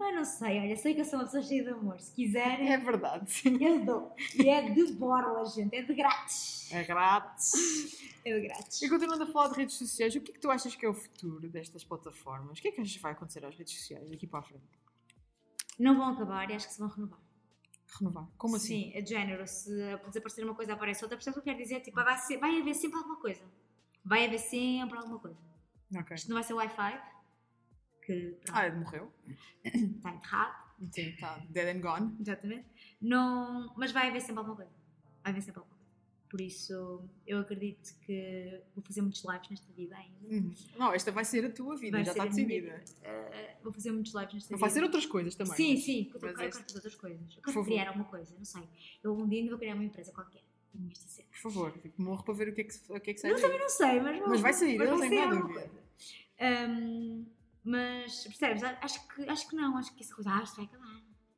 Ah, não sei, olha, sei que eu sou uma pessoa cheia de amor. Se quiserem, É verdade. eu dou. E é de borla, gente. É de grátis. É grátis. É de grátis. E continuando a falar de redes sociais, o que é que tu achas que é o futuro destas plataformas? O que é que achas que vai acontecer às redes sociais daqui para a frente? Não vão acabar e acho que se vão renovar. Renovar. Como assim? Sim, é de género. Se desaparecer uma coisa, aparece outra. Percebes o que eu quero dizer? Tipo, vai, ser, vai haver sempre alguma coisa. Vai haver sempre alguma coisa. Ok. Isto não vai ser Wi-Fi, que pronto, Ah, morreu? está enterrado. Sim, está dead and gone. Exatamente. Não, mas vai haver sempre alguma coisa. Vai haver sempre alguma coisa. Por isso, eu acredito que vou fazer muitos lives nesta vida ainda. Uhum. Não, esta vai ser a tua vida, Vai já está decidida. Eh, vou fazer muitos lives nesta Não vida. vai ser outras coisas também. Sim, sim, porque eu quero, este- fazer outras coisas. Eu quero criar alguma coisa, não sei. Eu um dia ainda vou criar uma empresa qualquer. Por favor, tipo, morro para ver o que é que, o que, é que sai Não, também não sei, mas, vou- Mas vai sair, mas eu não tenho nada a ver. mas, percebes? Acho que, acho que não. Acho que essa coisa, ah, isto vai acabar.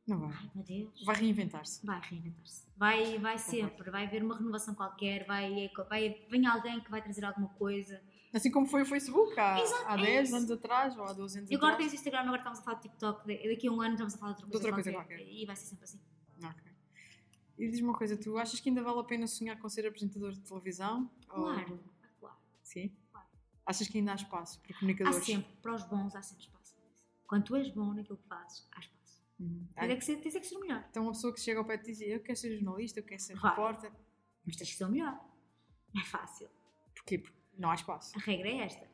Não vai. Ai, meu Deus. Vai reinventar-se. Vai reinventar-se. Vai, vai sempre. Vai haver uma renovação qualquer. Vai, vai, vem alguém que vai trazer alguma coisa. Assim como foi o Facebook há, Exato, há é 10 isso. anos atrás ou há 12 anos E agora atrás. tens Instagram, agora estamos a falar de TikTok. da- Daqui a um ano estamos a falar de outra De coisa, qualquer. qualquer. E vai ser sempre assim. Ok. E diz-me uma coisa, tu achas que ainda vale a pena sonhar com ser apresentador de televisão? Ou- Claro. claro. Sim? Claro. Achas que ainda há espaço para Há comunicadores? sempre, para os bons, há sempre espaço. Quando tu és bom naquilo que fazes, há espaço. Uhum. Tens é que ser, tens é que ser o melhor. Então uma pessoa que chega ao pé e diz eu quero ser jornalista, eu quero ser Vai. repórter. Mas tens que ser o melhor. Não é fácil. Porquê? Porque não há espaço. A regra é esta.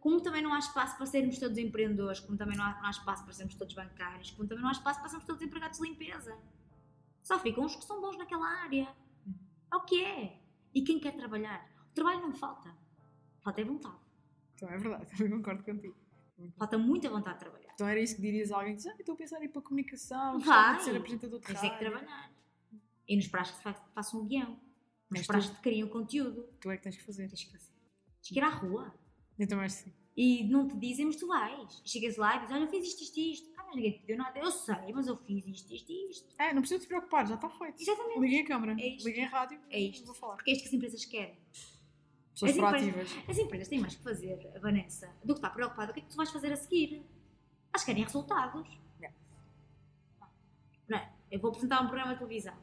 Como também não há espaço para sermos todos empreendedores, como também não há, não há espaço para sermos todos bancários, como também não há espaço para sermos todos empregados de limpeza. Só ficam os que são bons naquela área. É o que é. E quem quer trabalhar? O trabalho não falta. Falta é vontade. Então é verdade, também concordo contigo. Falta muita vontade de trabalhar. Então era isso que dirias a alguém que diz, ah, estou a pensar em ir para a comunicação, Vai. de ser apresentador de Tens é rádio. que trabalhar. E nos pratos que fa- façam um guião. Nos Mas pratos tu- que te criam conteúdo. Tu é que tens que fazer. Tens que fazer. Tens que ir à rua. Eu também acho que sim. E não te dizem, mas tu vais. Chegas lá e dizes, olha, eu fiz isto, isto, isto. Ah, mas ninguém te deu nada. Eu sei, mas eu fiz isto, isto, isto. É, não precisa te preocupar, já está feito. Exatamente. Liguei a câmara, É isto. liguei a rádio É isto. vou falar. Porque é isto que as empresas querem. Pessoas As empresas- proativas. As empresas têm mais que fazer, Vanessa, do que estar preocupada. O que é que tu vais fazer a seguir? Elas querem resultados. Yeah. Não é? Eu vou apresentar um programa de televisão.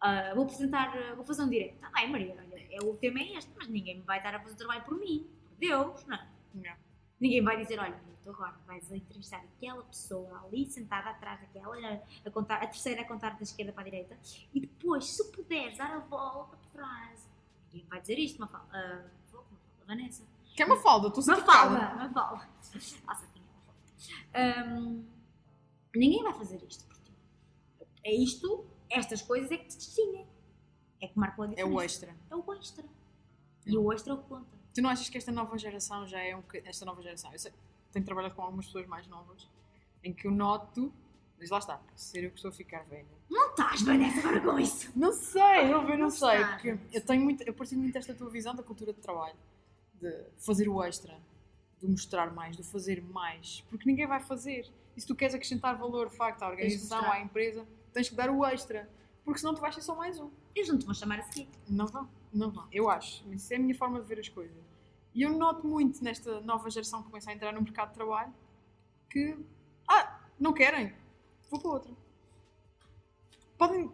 Ah, vou apresentar, ah, vou fazer um direto. Ai, Maria, olha, é, o tema é este, mas ninguém me vai dar a fazer o trabalho por mim. Por Deus, não é? Não. Ninguém vai dizer, olha, tu agora vais entrevistar aquela pessoa ali sentada atrás daquela, a, contar, a terceira a contar da esquerda para a direita, e depois, se puderes dar a volta para trás. Ninguém vai dizer isto, Mafalda. Uh, Mafalda, Vanessa. Que é uma falda, estou Mafalda, Mafalda. Nossa, quem é Mafalda? Um, ninguém vai fazer isto por ti. É isto, estas coisas é que te distinguem. É que marcam a É diferença. o extra. É o extra. E o extra é o que conta. Tu não achas que esta nova geração já é um Esta nova geração, eu sei, tenho trabalhado com algumas pessoas mais novas, em que eu noto, mas lá está, ser eu que estou a ficar velha. Não estás, Vanessa, agora com isso. Não sei, eu, não Não sei, porque eu tenho muito, eu partilho muito esta tua visão da cultura de trabalho, de fazer o extra, de mostrar mais, de fazer mais, porque ninguém vai fazer. E se tu queres acrescentar valor, de facto, à organização, à empresa, tens que dar o extra, porque senão tu vais ser só mais um. Eles não te vão chamar a seguir. Não vão, não vão. Eu acho. Isso é a minha forma de ver as coisas. E eu noto muito nesta nova geração que começa a entrar no mercado de trabalho que, ah, não querem, vou para outra. Podem,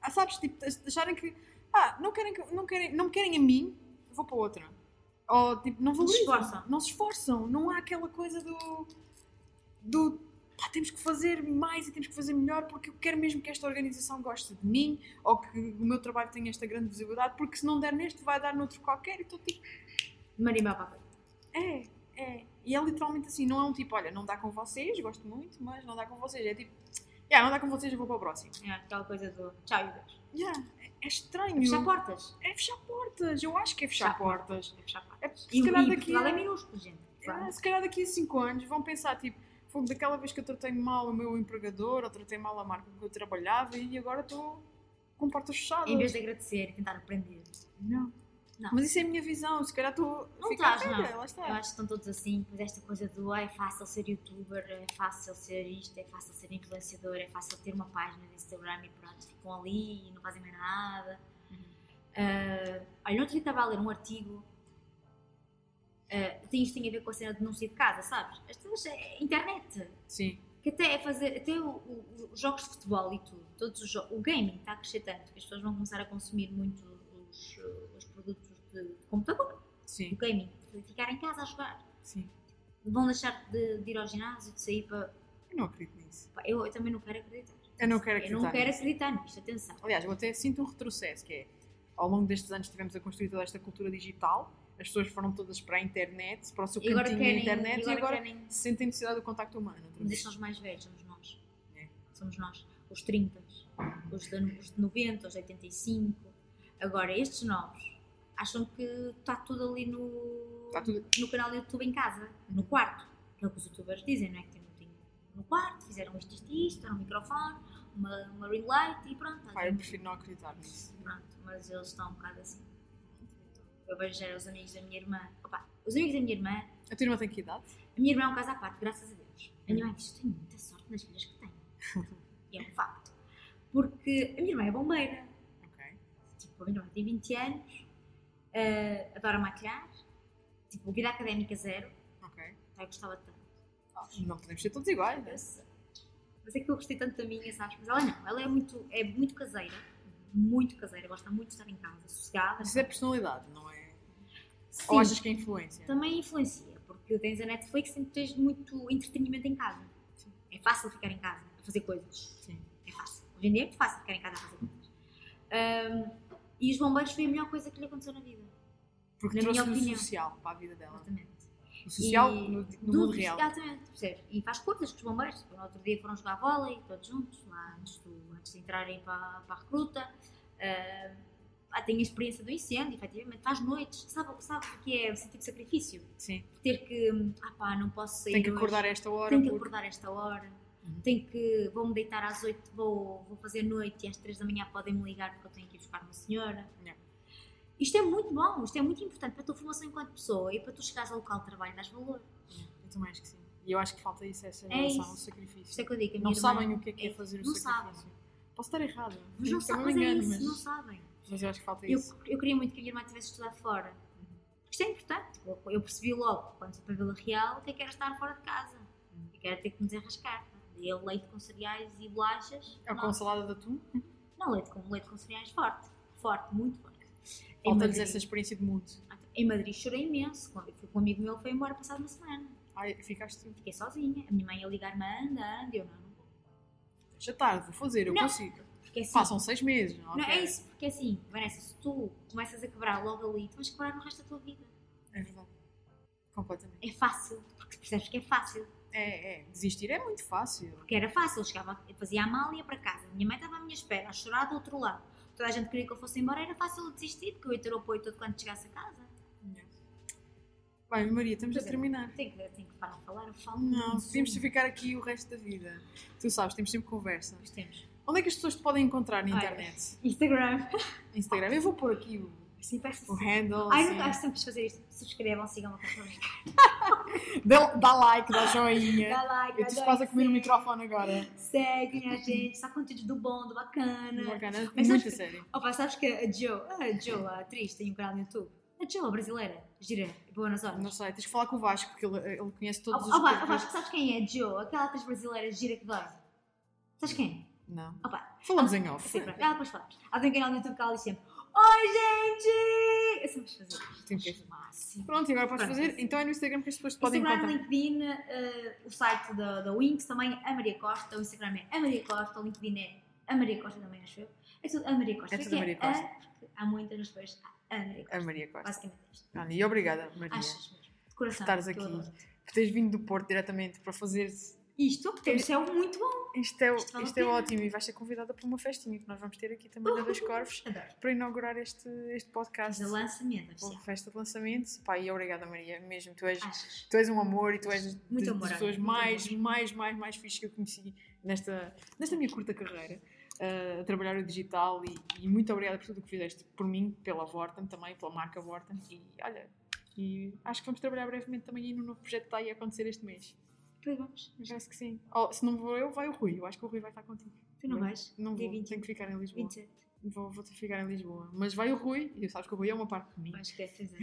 ah, sabes, tipo, acharem que, ah, não querem, que- não querem, não me querem a mim, vou para outra. Ou, tipo, não Não se valorizam. esforçam. Não se esforçam. Não há aquela coisa do, do, pá, temos que fazer mais e temos que fazer melhor porque eu quero mesmo que esta organização goste de mim ou que o meu trabalho tenha esta grande visibilidade porque se não der neste vai dar noutro qualquer e estou tipo, Marimel Papa. é, é. E é literalmente assim, não é um tipo, olha, não dá com vocês, gosto muito, mas não dá com vocês. É tipo, yeah, não dá com vocês, eu vou para o próximo. É aquela coisa do tchau e Deus. Yeah, é, é estranho. Fechar portas. É fechar portas. Eu acho que é fechar, Fechar portas. É fechar portas. É, E, se, calhar daqui, é minúsculo, gente. é, se calhar daqui a 5 anos vão pensar, tipo, foi daquela vez que eu tratei mal o meu empregador ou tratei mal a marca que eu trabalhava e agora estou com portas fechadas. Em vez de agradecer e tentar aprender. Não. Não. Mas isso é a minha visão. Se calhar estou. Não estás, não. Lá está. Eu acho que estão todos assim, pois esta coisa do "Ah, é fácil ser youtuber, é fácil ser isto, é fácil ser influenciador, é fácil ter uma página de Instagram e pronto, ficam ali e não fazem mais nada. Uhum. Ah, olha, no outro dia estava a ler um artigo Uh, tem isto tem a ver com a cena de não sair de casa, sabes? Pessoas é internet. Sim. Que até é fazer, até os jogos de futebol e tudo, todos os o gaming está a crescer tanto que as pessoas vão começar a consumir muito os, uh, os produtos de, computador, Sim. gaming, de ficar em casa a jogar. Sim. Vão deixar de, de ir ao ginásio, de sair para. Eu não acredito nisso. pá, Eu, eu também não quero acreditar. Eu não quero Eu não acreditar quero acreditar nisto, atenção. Aliás, eu até sinto um retrocesso, que é, ao longo destes anos tivemos a construir toda esta cultura digital, as pessoas foram todas para a internet, para o seu E agora cantinho querem. na internet, e agora querem sentem necessidade do contacto humano. Mas são os mais velhos, somos nós. É. Somos nós. Os 30, os de, os de 90, os de 85. Agora, estes novos acham que está tudo ali no, Está tudo- no canal do YouTube em casa, no quarto. Que é o que os youtubers dizem, não é? Que tem um no quarto, fizeram isto, isto, isto, um microfone, uma, uma ring light e pronto. Pá, eu prefiro não acreditar nisso. Pronto, mas eles estão um bocado assim. Eu vejo já os amigos da minha irmã. Opa, os amigos da minha irmã A tua irmã tem que idade? a minha irmã é um caso à parte, graças a Deus. A minha mãe diz: tenho muita sorte nas filhas que tenho. e é um facto. Porque a minha irmã é bombeira. Ok. Tipo, a minha irmã tem 20 anos, eh, adora maquilhar, tipo, vida académica zero. Ok. Pai, gostava tanto. Ah, não podemos ser todos iguais, né? Eu. Mas é que eu gostei tanto da minha, sabes? Mas ela não, ela é muito, é muito caseira. Muito caseira, gosta muito de estar em casa, sossegada. Mas isso é personalidade, não é? Sim, Ou achas que é influência? também influencia, porque tens a Netflix que tens muito entretenimento em casa. Sim. É fácil ficar em casa a fazer coisas. Sim. É fácil. Hoje em dia é muito fácil ficar em casa a fazer coisas. Ahm, e os bombeiros foi a melhor coisa que lhe aconteceu na vida. Porque Na minha trouxe o opinião. social para a vida dela. Exatamente. O social E no, no do- mundo real. Exatamente, percebes? E faz coisas com os bombeiros. No outro dia foram jogar vôlei, todos juntos, lá antes, do- antes de entrarem para, para a recruta. Ah, ah, tem a experiência do incêndio, efetivamente, faz noites. Sabe, sabe o que é sentir sacrifício? Sim. Ter que, hum, ah pá, não posso sair Tem que hoje. acordar a esta hora. tenho que porque- acordar esta hora, Uhum. tenho que, vou-me deitar às 8, vou, vou fazer noite e às 3 da manhã podem-me ligar porque eu tenho que ir buscar uma senhora. Yeah. Isto é muito bom, isto é muito importante para a tua formação enquanto pessoa e para tu chegares ao local de trabalho, dás valor. Eu também acho que sim. E eu acho que falta isso, essa É relação isso. ao sacrifício. Isto é que eu digo, Não irmã- sabem o que é que é é- fazer o não sacrifício. Posso estar errada. Mas não é sabem, mas é engano, isso, mas- não sabem. Mas eu acho que falta Eu, isso. eu queria muito que a minha irmã tivesse estudado fora. Porque isto é importante. Eu, eu percebi logo, quando fui para Vila Real, o que é que era estar fora de casa. Que era ter que me desenrascar. Eu leite com cereais e bolachas. É com salada de atum. Não, leite com, leite com cereais forte. Forte, muito forte. Falta-lhes essa experiência de mundo. em Madrid chorei imenso. Quando eu fui com um amigo meu, ele foi embora passado uma semana. Ai, ficaste. Fiquei sozinha. A minha mãe ia ligar-me, anda, anda. Eu não, não vou. Já tarde, vou fazer, eu Não. consigo. Porque assim, Passam seis meses. Não, não, é isso, porque assim, Vanessa, se tu começas a quebrar logo ali, tu vais quebrar no resto da tua vida. É verdade. Completamente. É fácil, porque percebes que é fácil. É, é. Desistir é muito fácil. Porque era fácil, chegava, eu fazia a mala e ia para casa. A minha mãe estava à minha espera, a chorar do outro lado. Toda a gente queria que eu fosse embora, era fácil desistir, porque eu ia ter o apoio todo quando chegasse a casa. Bem, Maria, estamos a Pois é. terminar. Tenho que, tenho que parar de falar, eu falo Não, podíamos ficar aqui o resto da vida. Tu sabes, temos sempre conversa. Pois temos. Onde é que as pessoas te podem encontrar na Olha. internet? Instagram. Instagram. Eu vou pôr aqui o, Assim, parece o handle. Ai, assim. nunca acho sempre de fazer isto. Subscrevam, sigam-me a conta Dá, dá like, dá joinha. Dá like, Eu dá quase a comer o segue. microfone agora. Seguem a gente, só conteúdos do bom, do bacana. Bacana, Mas muito sério. Opa, sabes que a Jo, a Jo, a atriz, tem um canal no YouTube. A Jo, a brasileira, gira, boa nas horas. Não sei, tens que falar com o Vasco, porque ele, ele conhece todos os. Opa, opa, sabes quem é a Jo? Aquela atriz brasileira gira que dói. Sabes quem? Não. Opa, Falamos em off. Sim, pronto, ela depois fala. Ela tem um canal no YouTube que ela diz sempre: Oi, gente! Eu sempre fazer isto. O máximo. Pronto, e agora podes Pronto, fazer. sim. Então é no Instagram que as pessoas te podem Instagram, encontrar. LinkedIn, eh, o site da, da Winx também, a Maria Costa. O Instagram é a Maria Costa, o LinkedIn é a Maria Costa também, acho eu. É tudo a Maria Costa. É Por tudo a Maria A, Costa. porque há muitas nas pessoas. A Maria Costa. A Maria Costa. Basicamente é isto. E obrigada, Maria, Achas mesmo? De coração. estares que eu aqui. por teres vindo do Porto diretamente para fazer. Isto, isto é muito bom. Isto é, Isto vale isto é ótimo e vais ser convidada para uma festinha que nós vamos ter aqui também na Dois Corvos Adoro. para inaugurar este, este podcast. O lançamento, Uma festa de lançamento. Pá, e obrigada, Maria, mesmo. Tu és, Achas? tu és um amor e tu és das- Muito das, amor, pessoas muito mais, mais, mais, mais fixes que eu conheci nesta, nesta minha curta carreira. uh, a trabalhar o digital e, e muito obrigada por tudo o que fizeste por mim, pela Vorten também, pela marca Vorten e olha, e acho que vamos trabalhar brevemente também aí no novo projeto que está aí a acontecer este mês. Pois vamos. Parece que sim. Oh, se não vou eu, vai o Rui. Eu acho que o Rui vai estar contigo. Tu não Bem, vais? Não vou, 20. tenho que ficar em Lisboa. 27. Vou, vou ter que ficar em Lisboa. Mas vai o Rui, e sabes que o Rui é uma parte de mim. Vais querer fazer.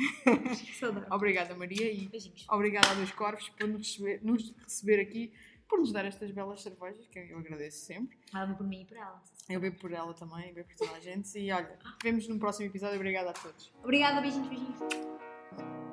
Saudade. Obrigada, Maria, e Beijinhos. obrigada a Dois Corvos por nos receber, nos receber aqui, por nos dar estas belas cervejas, que eu agradeço sempre. Ela veio por mim e por ela. Eu bebo por ela também, bebo por toda a gente. E olha, vemos no próximo episódio. Obrigada a todos. Obrigada, beijinhos, beijinhos.